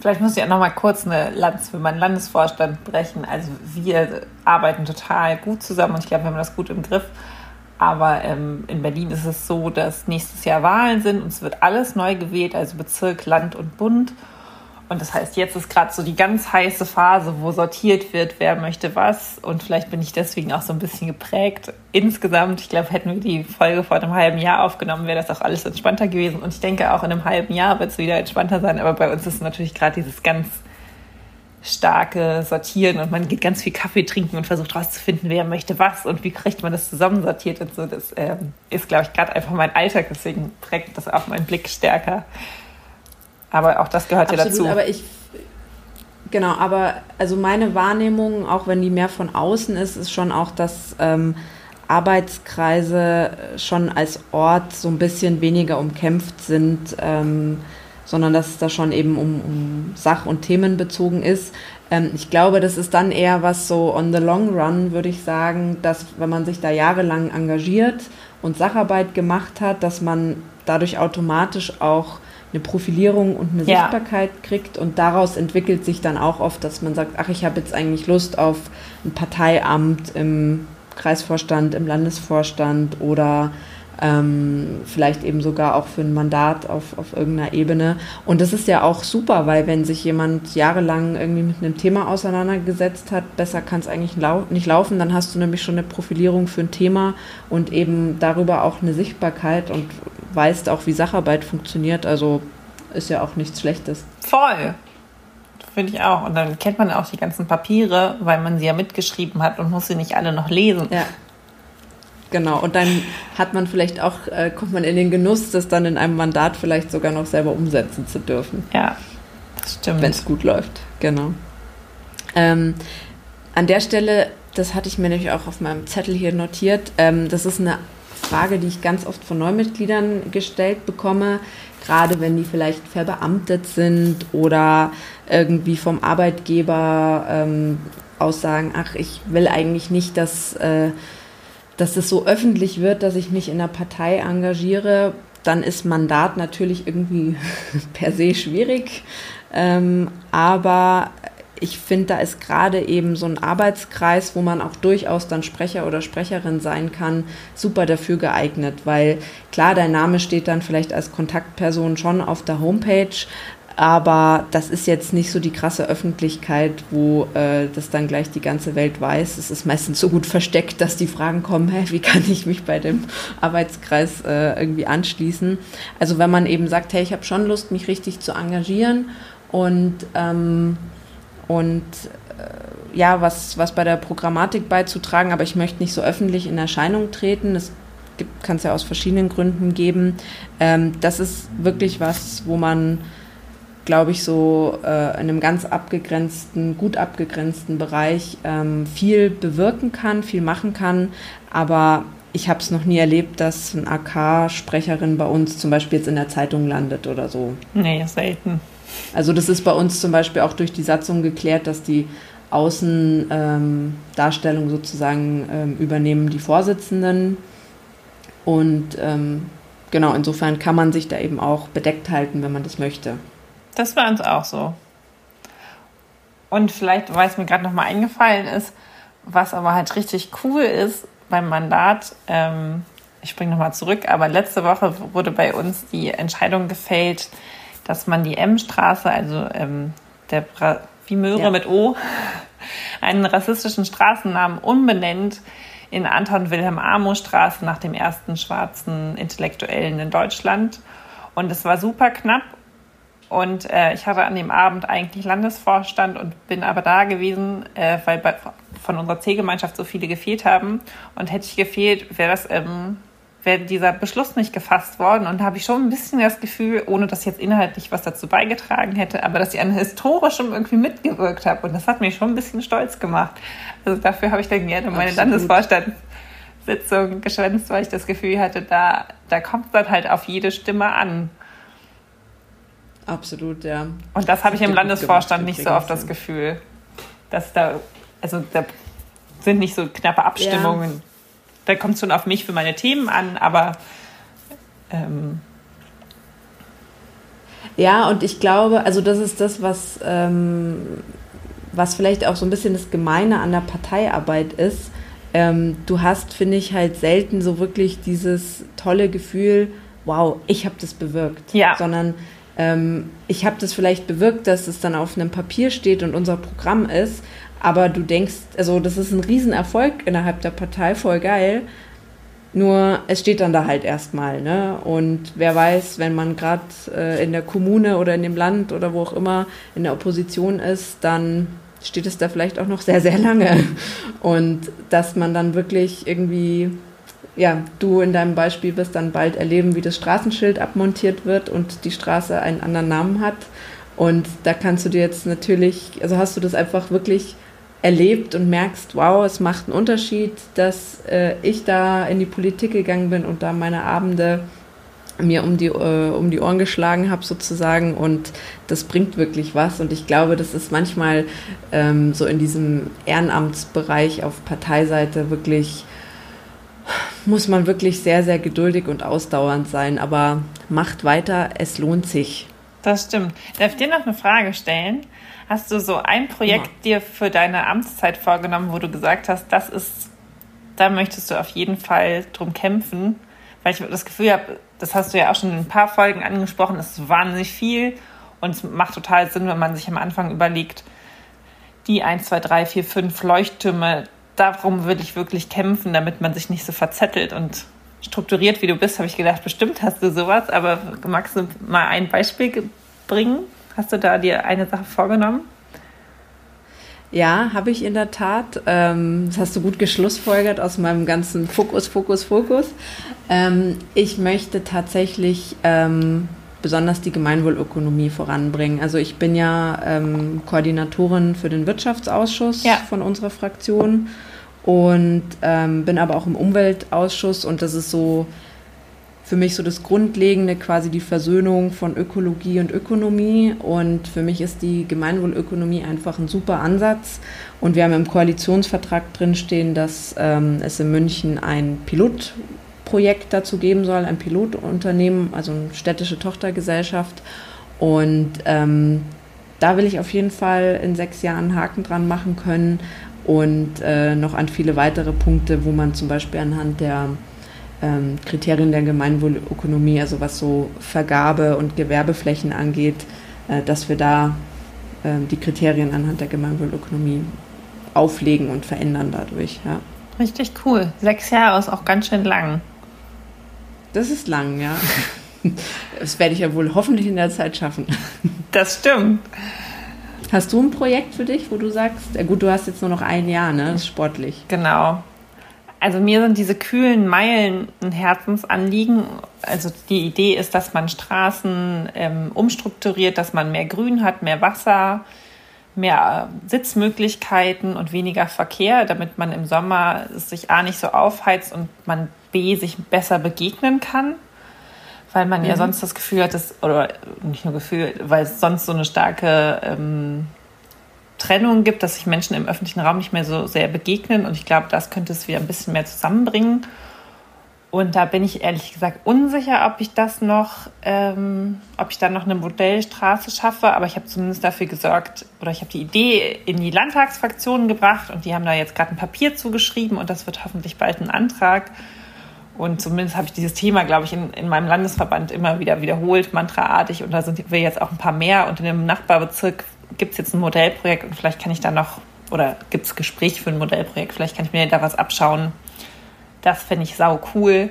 Vielleicht muss ich auch noch mal kurz eine Lanz für meinen Landesvorstand brechen. Also wir arbeiten total gut zusammen und ich glaube, wir haben das gut im Griff. Aber ähm, in Berlin ist es so, dass nächstes Jahr Wahlen sind und es wird alles neu gewählt, also Bezirk, Land und Bund. Und das heißt, jetzt ist gerade so die ganz heiße Phase, wo sortiert wird, wer möchte was. Und vielleicht bin ich deswegen auch so ein bisschen geprägt. Insgesamt, ich glaube, hätten wir die Folge vor einem halben Jahr aufgenommen, wäre das auch alles entspannter gewesen. Und ich denke, auch in einem halben Jahr wird es wieder entspannter sein. Aber bei uns ist natürlich gerade dieses ganz starke Sortieren und man geht ganz viel Kaffee trinken und versucht herauszufinden, wer möchte was und wie kriegt man das zusammensortiert und so. Das ähm, ist, glaube ich, gerade einfach mein Alltag. Deswegen prägt das auch meinen Blick stärker. Aber auch das gehört Absolut, ja dazu. Aber ich, genau, aber also meine Wahrnehmung, auch wenn die mehr von außen ist, ist schon auch, dass ähm, Arbeitskreise schon als Ort so ein bisschen weniger umkämpft sind, ähm, sondern dass es da schon eben um, um Sach- und Themen bezogen ist. Ähm, ich glaube, das ist dann eher was so on the long run, würde ich sagen, dass wenn man sich da jahrelang engagiert und Sacharbeit gemacht hat, dass man dadurch automatisch auch eine Profilierung und eine ja. Sichtbarkeit kriegt und daraus entwickelt sich dann auch oft, dass man sagt, ach, ich habe jetzt eigentlich Lust auf ein Parteiamt im Kreisvorstand, im Landesvorstand oder ähm, vielleicht eben sogar auch für ein Mandat auf, auf irgendeiner Ebene. Und das ist ja auch super, weil wenn sich jemand jahrelang irgendwie mit einem Thema auseinandergesetzt hat, besser kann es eigentlich lau nicht laufen, dann hast du nämlich schon eine Profilierung für ein Thema und eben darüber auch eine Sichtbarkeit und weißt auch, wie Sacharbeit funktioniert. Also ist ja auch nichts Schlechtes. Voll. Finde ich auch. Und dann kennt man auch die ganzen Papiere, weil man sie ja mitgeschrieben hat und muss sie nicht alle noch lesen. Ja. Genau, und dann hat man vielleicht auch, äh, kommt man in den Genuss, das dann in einem Mandat vielleicht sogar noch selber umsetzen zu dürfen. Ja, das stimmt. Wenn es gut läuft, genau. Ähm, an der Stelle, das hatte ich mir nämlich auch auf meinem Zettel hier notiert, ähm, das ist eine Frage, die ich ganz oft von Neumitgliedern gestellt bekomme, gerade wenn die vielleicht verbeamtet sind oder irgendwie vom Arbeitgeber ähm, aussagen, ach, ich will eigentlich nicht, dass, äh, dass es so öffentlich wird, dass ich mich in der Partei engagiere, dann ist Mandat natürlich irgendwie per se schwierig. Ähm, aber ich finde, da ist gerade eben so ein Arbeitskreis, wo man auch durchaus dann Sprecher oder Sprecherin sein kann, super dafür geeignet, weil klar, dein Name steht dann vielleicht als Kontaktperson schon auf der Homepage, aber das ist jetzt nicht so die krasse Öffentlichkeit, wo äh, das dann gleich die ganze Welt weiß. Es ist meistens so gut versteckt, dass die Fragen kommen, hä, wie kann ich mich bei dem Arbeitskreis äh, irgendwie anschließen. Also wenn man eben sagt, hey, ich habe schon Lust, mich richtig zu engagieren und ähm, und äh, ja, was, was bei der Programmatik beizutragen, aber ich möchte nicht so öffentlich in Erscheinung treten. Das kann es ja aus verschiedenen Gründen geben. Ähm, das ist wirklich was, wo man, glaube ich, so äh, in einem ganz abgegrenzten, gut abgegrenzten Bereich ähm, viel bewirken kann, viel machen kann. Aber ich habe es noch nie erlebt, dass eine AK-Sprecherin bei uns zum Beispiel jetzt in der Zeitung landet oder so. Nee, selten. Also das ist bei uns zum Beispiel auch durch die Satzung geklärt, dass die Außendarstellung ähm, sozusagen ähm, übernehmen die Vorsitzenden. Und ähm, genau, insofern kann man sich da eben auch bedeckt halten, wenn man das möchte. Das war uns auch so. Und vielleicht, weil es mir gerade nochmal eingefallen ist, was aber halt richtig cool ist beim Mandat, ähm, ich springe nochmal zurück, aber letzte Woche wurde bei uns die Entscheidung gefällt, dass man die M-Straße, also ähm, der Bra wie Möhre ja. mit O, einen rassistischen Straßennamen umbenennt in Anton Wilhelm Amo Straße nach dem ersten schwarzen Intellektuellen in Deutschland. Und es war super knapp. Und äh, ich hatte an dem Abend eigentlich Landesvorstand und bin aber da gewesen, äh, weil bei, von unserer C-Gemeinschaft so viele gefehlt haben. Und hätte ich gefehlt, wäre das ähm, wäre dieser Beschluss nicht gefasst worden. Und da habe ich schon ein bisschen das Gefühl, ohne dass jetzt inhaltlich was dazu beigetragen hätte, aber dass ich an historischem irgendwie mitgewirkt habe. Und das hat mich schon ein bisschen stolz gemacht. Also dafür habe ich dann gerne meine Landesvorstandssitzung geschwänzt, weil ich das Gefühl hatte, da, da kommt es dann halt auf jede Stimme an. Absolut, ja. Und das habe ich im Landesvorstand nicht so oft das Gefühl, dass da, also da sind nicht so knappe Abstimmungen. Ja. Da kommt es schon auf mich für meine Themen an, aber ähm ja, und ich glaube, also das ist das, was, ähm, was vielleicht auch so ein bisschen das Gemeine an der Parteiarbeit ist. Ähm, du hast, finde ich, halt selten so wirklich dieses tolle Gefühl, wow, ich habe das bewirkt. Ja. Sondern ähm, ich habe das vielleicht bewirkt, dass es dann auf einem Papier steht und unser Programm ist, aber du denkst, also das ist ein Riesenerfolg innerhalb der Partei, voll geil. Nur es steht dann da halt erstmal, ne? Und wer weiß, wenn man gerade äh, in der Kommune oder in dem Land oder wo auch immer in der Opposition ist, dann steht es da vielleicht auch noch sehr, sehr lange. Und dass man dann wirklich irgendwie, ja, du in deinem Beispiel wirst dann bald erleben, wie das Straßenschild abmontiert wird und die Straße einen anderen Namen hat. Und da kannst du dir jetzt natürlich, also hast du das einfach wirklich erlebt und merkst, wow, es macht einen Unterschied, dass äh, ich da in die Politik gegangen bin und da meine Abende mir um die, äh, um die Ohren geschlagen habe sozusagen und das bringt wirklich was und ich glaube, das ist manchmal ähm, so in diesem Ehrenamtsbereich auf Parteiseite wirklich, muss man wirklich sehr, sehr geduldig und ausdauernd sein, aber macht weiter, es lohnt sich. Das stimmt. Darf ich dir noch eine Frage stellen? Hast du so ein Projekt ja. dir für deine Amtszeit vorgenommen, wo du gesagt hast, das ist, da möchtest du auf jeden Fall drum kämpfen? Weil ich das Gefühl habe, das hast du ja auch schon in ein paar Folgen angesprochen, es ist wahnsinnig viel und es macht total Sinn, wenn man sich am Anfang überlegt, die 1, 2, 3, 4, 5 Leuchttürme, darum will ich wirklich kämpfen, damit man sich nicht so verzettelt und strukturiert wie du bist, habe ich gedacht, bestimmt hast du sowas, aber magst du mal ein Beispiel bringen? Hast du da dir eine Sache vorgenommen? Ja, habe ich in der Tat. Ähm, das hast du gut geschlussfolgert aus meinem ganzen Fokus, Fokus, Fokus. Ähm, ich möchte tatsächlich ähm, besonders die Gemeinwohlökonomie voranbringen. Also ich bin ja ähm, Koordinatorin für den Wirtschaftsausschuss ja. von unserer Fraktion und ähm, bin aber auch im Umweltausschuss und das ist so für mich so das Grundlegende, quasi die Versöhnung von Ökologie und Ökonomie. Und für mich ist die Gemeinwohlökonomie einfach ein super Ansatz. Und wir haben im Koalitionsvertrag drinstehen, dass ähm, es in München ein Pilotprojekt dazu geben soll, ein Pilotunternehmen, also eine städtische Tochtergesellschaft. Und ähm, da will ich auf jeden Fall in sechs Jahren Haken dran machen können und äh, noch an viele weitere Punkte, wo man zum Beispiel anhand der ähm, Kriterien der Gemeinwohlökonomie, also was so Vergabe und Gewerbeflächen angeht, äh, dass wir da äh, die Kriterien anhand der Gemeinwohlökonomie auflegen und verändern dadurch. Ja. Richtig cool. Sechs Jahre ist auch ganz schön lang. Das ist lang, ja. Das werde ich ja wohl hoffentlich in der Zeit schaffen. Das stimmt. Hast du ein Projekt für dich, wo du sagst, ja gut, du hast jetzt nur noch ein Jahr, ne? Das ist sportlich. Genau also mir sind diese kühlen Meilen ein Herzensanliegen. Also die Idee ist, dass man Straßen ähm, umstrukturiert, dass man mehr Grün hat, mehr Wasser, mehr äh, Sitzmöglichkeiten und weniger Verkehr, damit man im Sommer sich A nicht so aufheizt und man B sich besser begegnen kann. Weil man mhm. ja sonst das Gefühl hat, dass, oder nicht nur Gefühl, weil es sonst so eine starke ähm, Trennung gibt, dass sich Menschen im öffentlichen Raum nicht mehr so sehr begegnen. Und ich glaube, das könnte es wieder ein bisschen mehr zusammenbringen. Und da bin ich ehrlich gesagt unsicher, ob ich das noch, ähm, ob ich dann noch eine Modellstraße schaffe. Aber ich habe zumindest dafür gesorgt, oder ich habe die Idee in die Landtagsfraktionen gebracht und die haben da jetzt gerade ein Papier zugeschrieben und das wird hoffentlich bald ein Antrag. Und zumindest habe ich dieses Thema, glaube ich, in, in meinem Landesverband immer wieder wiederholt, mantraartig. Und da sind wir jetzt auch ein paar mehr. Und in dem Nachbarbezirk gibt es jetzt ein Modellprojekt und vielleicht kann ich da noch, oder gibt es Gespräche für ein Modellprojekt, vielleicht kann ich mir da was abschauen. Das fände ich sau cool.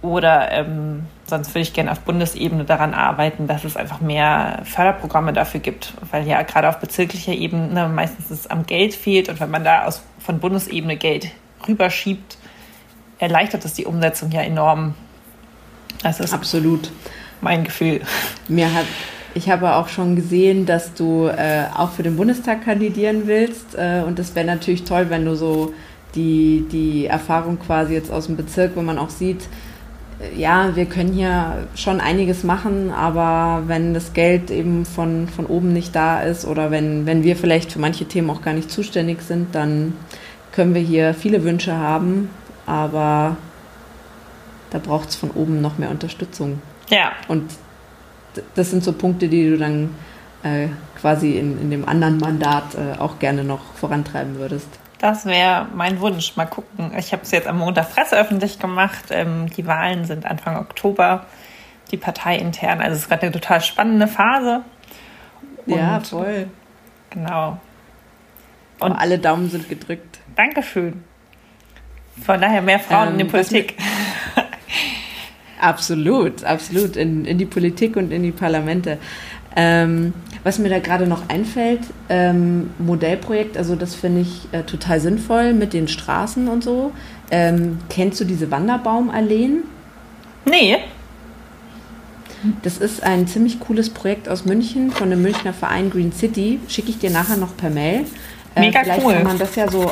Oder ähm, sonst würde ich gerne auf Bundesebene daran arbeiten, dass es einfach mehr Förderprogramme dafür gibt, weil ja gerade auf bezirklicher Ebene meistens es am Geld fehlt und wenn man da aus, von Bundesebene Geld rüberschiebt, erleichtert es die Umsetzung ja enorm. Das ist absolut mein Gefühl. Mir hat ich habe auch schon gesehen, dass du äh, auch für den Bundestag kandidieren willst. Äh, und das wäre natürlich toll, wenn du so die, die Erfahrung quasi jetzt aus dem Bezirk, wo man auch sieht, äh, ja, wir können hier schon einiges machen, aber wenn das Geld eben von, von oben nicht da ist oder wenn, wenn wir vielleicht für manche Themen auch gar nicht zuständig sind, dann können wir hier viele Wünsche haben, aber da braucht es von oben noch mehr Unterstützung. Ja. Und das sind so Punkte, die du dann äh, quasi in, in dem anderen Mandat äh, auch gerne noch vorantreiben würdest. Das wäre mein Wunsch. Mal gucken. Ich habe es jetzt am Montag presseöffentlich gemacht. Ähm, die Wahlen sind Anfang Oktober. Die Partei intern. Also es ist gerade eine total spannende Phase. Und ja, voll. Genau. Und Aber alle Daumen sind gedrückt. Dankeschön. Von daher mehr Frauen ähm, in der Politik. Absolut, absolut. In, in die Politik und in die Parlamente. Ähm, was mir da gerade noch einfällt, ähm, Modellprojekt, also das finde ich äh, total sinnvoll mit den Straßen und so. Ähm, kennst du diese Wanderbaumalleen? Nee. Das ist ein ziemlich cooles Projekt aus München von dem Münchner Verein Green City. Schicke ich dir nachher noch per Mail. Äh, Mega vielleicht cool. kann man das ja so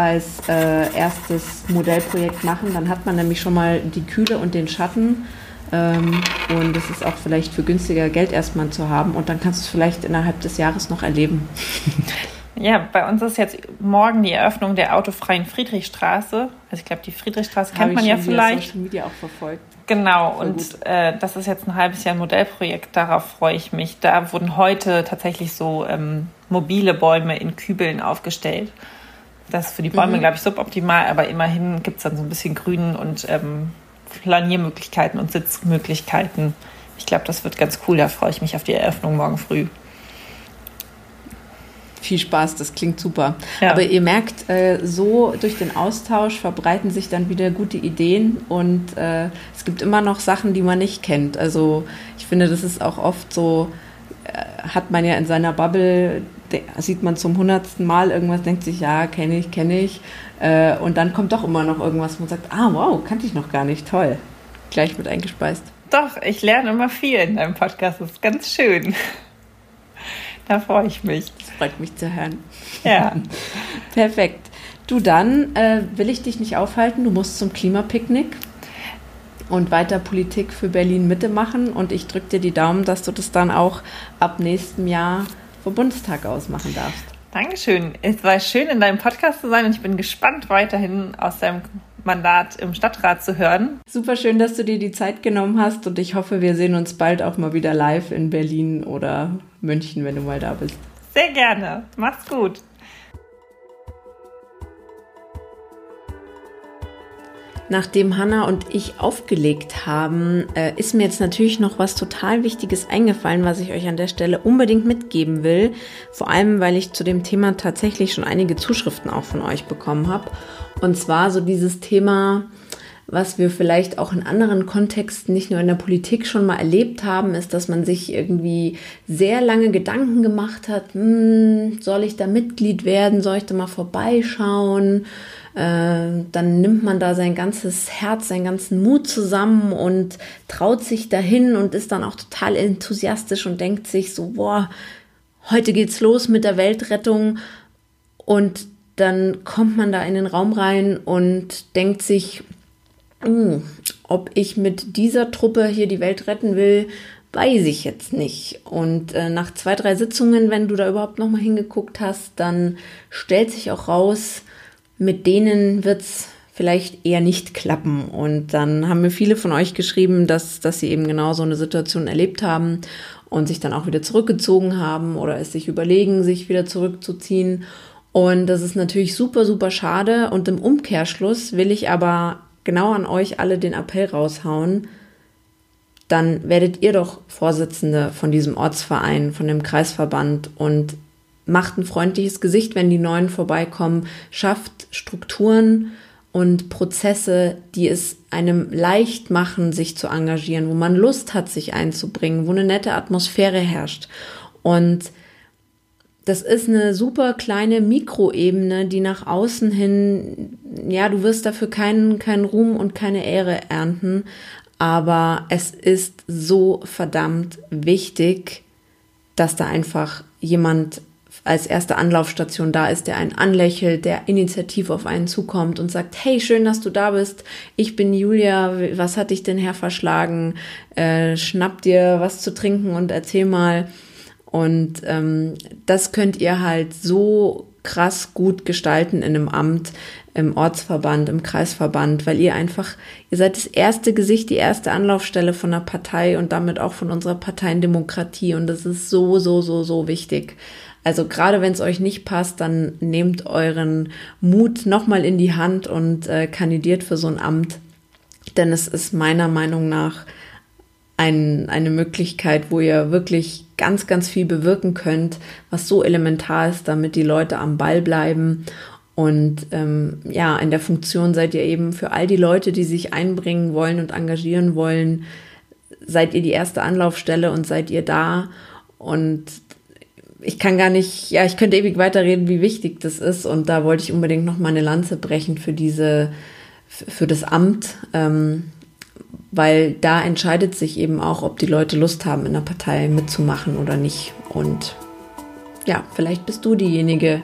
als äh, erstes Modellprojekt machen. Dann hat man nämlich schon mal die Kühle und den Schatten. Ähm, und das ist auch vielleicht für günstiger Geld erstmal zu haben. Und dann kannst du es vielleicht innerhalb des Jahres noch erleben. Ja, bei uns ist jetzt morgen die Eröffnung der autofreien Friedrichstraße. Also ich glaube, die Friedrichstraße kennt man ja vielleicht. Social Media auch verfolgt. Genau, Voll und äh, das ist jetzt ein halbes Jahr ein Modellprojekt, darauf freue ich mich. Da wurden heute tatsächlich so ähm, mobile Bäume in Kübeln aufgestellt. Das ist für die Bäume, mhm. glaube ich, suboptimal, aber immerhin gibt es dann so ein bisschen Grün und ähm, Planiermöglichkeiten und Sitzmöglichkeiten. Ich glaube, das wird ganz cool. Da freue ich mich auf die Eröffnung morgen früh. Viel Spaß, das klingt super. Ja. Aber ihr merkt, äh, so durch den Austausch verbreiten sich dann wieder gute Ideen und äh, es gibt immer noch Sachen, die man nicht kennt. Also ich finde, das ist auch oft so, äh, hat man ja in seiner Bubble sieht man zum hundertsten Mal irgendwas, denkt sich, ja, kenne ich, kenne ich. Äh, und dann kommt doch immer noch irgendwas, wo man sagt, ah, wow, kannte ich noch gar nicht, toll. Gleich mit eingespeist. Doch, ich lerne immer viel in deinem Podcast, das ist ganz schön. Da freue ich mich. Das freut mich zu hören. Ja. Perfekt. Du, dann äh, will ich dich nicht aufhalten. Du musst zum Klimapicknick und weiter Politik für Berlin Mitte machen. Und ich drücke dir die Daumen, dass du das dann auch ab nächstem Jahr vom Bundestag aus machen darfst. Dankeschön. Es war schön, in deinem Podcast zu sein und ich bin gespannt, weiterhin aus deinem Mandat im Stadtrat zu hören. Super schön, dass du dir die Zeit genommen hast und ich hoffe, wir sehen uns bald auch mal wieder live in Berlin oder München, wenn du mal da bist. Sehr gerne. Mach's gut. Nachdem Hanna und ich aufgelegt haben, äh, ist mir jetzt natürlich noch was total Wichtiges eingefallen, was ich euch an der Stelle unbedingt mitgeben will. Vor allem, weil ich zu dem Thema tatsächlich schon einige Zuschriften auch von euch bekommen habe. Und zwar so dieses Thema, was wir vielleicht auch in anderen Kontexten, nicht nur in der Politik schon mal erlebt haben, ist, dass man sich irgendwie sehr lange Gedanken gemacht hat, hm, soll ich da Mitglied werden, soll ich da mal vorbeischauen? Äh, dann nimmt man da sein ganzes Herz, seinen ganzen Mut zusammen und traut sich dahin und ist dann auch total enthusiastisch und denkt sich so, boah, heute geht's los mit der Weltrettung und dann kommt man da in den Raum rein und denkt sich, uh, ob ich mit dieser Truppe hier die Welt retten will, weiß ich jetzt nicht. Und äh, nach zwei, drei Sitzungen, wenn du da überhaupt noch mal hingeguckt hast, dann stellt sich auch raus, mit denen wird's vielleicht eher nicht klappen. Und dann haben mir viele von euch geschrieben, dass, dass sie eben genau so eine Situation erlebt haben und sich dann auch wieder zurückgezogen haben oder es sich überlegen, sich wieder zurückzuziehen. Und das ist natürlich super, super schade. Und im Umkehrschluss will ich aber genau an euch alle den Appell raushauen. Dann werdet ihr doch Vorsitzende von diesem Ortsverein, von dem Kreisverband und macht ein freundliches Gesicht, wenn die Neuen vorbeikommen, schafft Strukturen und Prozesse, die es einem leicht machen, sich zu engagieren, wo man Lust hat, sich einzubringen, wo eine nette Atmosphäre herrscht. Und das ist eine super kleine Mikroebene, die nach außen hin, ja, du wirst dafür keinen, keinen Ruhm und keine Ehre ernten, aber es ist so verdammt wichtig, dass da einfach jemand als erste Anlaufstation da ist, der einen anlächelt, der initiativ auf einen zukommt und sagt, hey, schön, dass du da bist. Ich bin Julia. Was hat dich denn her verschlagen? Äh, schnapp dir was zu trinken und erzähl mal. Und ähm, das könnt ihr halt so krass gut gestalten in einem Amt, im Ortsverband, im Kreisverband, weil ihr einfach, ihr seid das erste Gesicht, die erste Anlaufstelle von einer Partei und damit auch von unserer Parteiendemokratie. Und das ist so, so, so, so wichtig. Also gerade wenn es euch nicht passt, dann nehmt euren Mut nochmal in die Hand und äh, kandidiert für so ein Amt. Denn es ist meiner Meinung nach ein, eine Möglichkeit, wo ihr wirklich ganz, ganz viel bewirken könnt, was so elementar ist, damit die Leute am Ball bleiben. Und ähm, ja, in der Funktion seid ihr eben für all die Leute, die sich einbringen wollen und engagieren wollen, seid ihr die erste Anlaufstelle und seid ihr da. Und ich kann gar nicht, ja, ich könnte ewig weiterreden, wie wichtig das ist. Und da wollte ich unbedingt noch mal eine Lanze brechen für diese, für das Amt, ähm, weil da entscheidet sich eben auch, ob die Leute Lust haben, in der Partei mitzumachen oder nicht. Und ja, vielleicht bist du diejenige,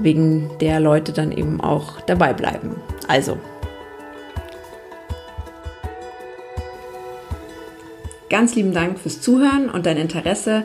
wegen der Leute dann eben auch dabei bleiben. Also. Ganz lieben Dank fürs Zuhören und dein Interesse.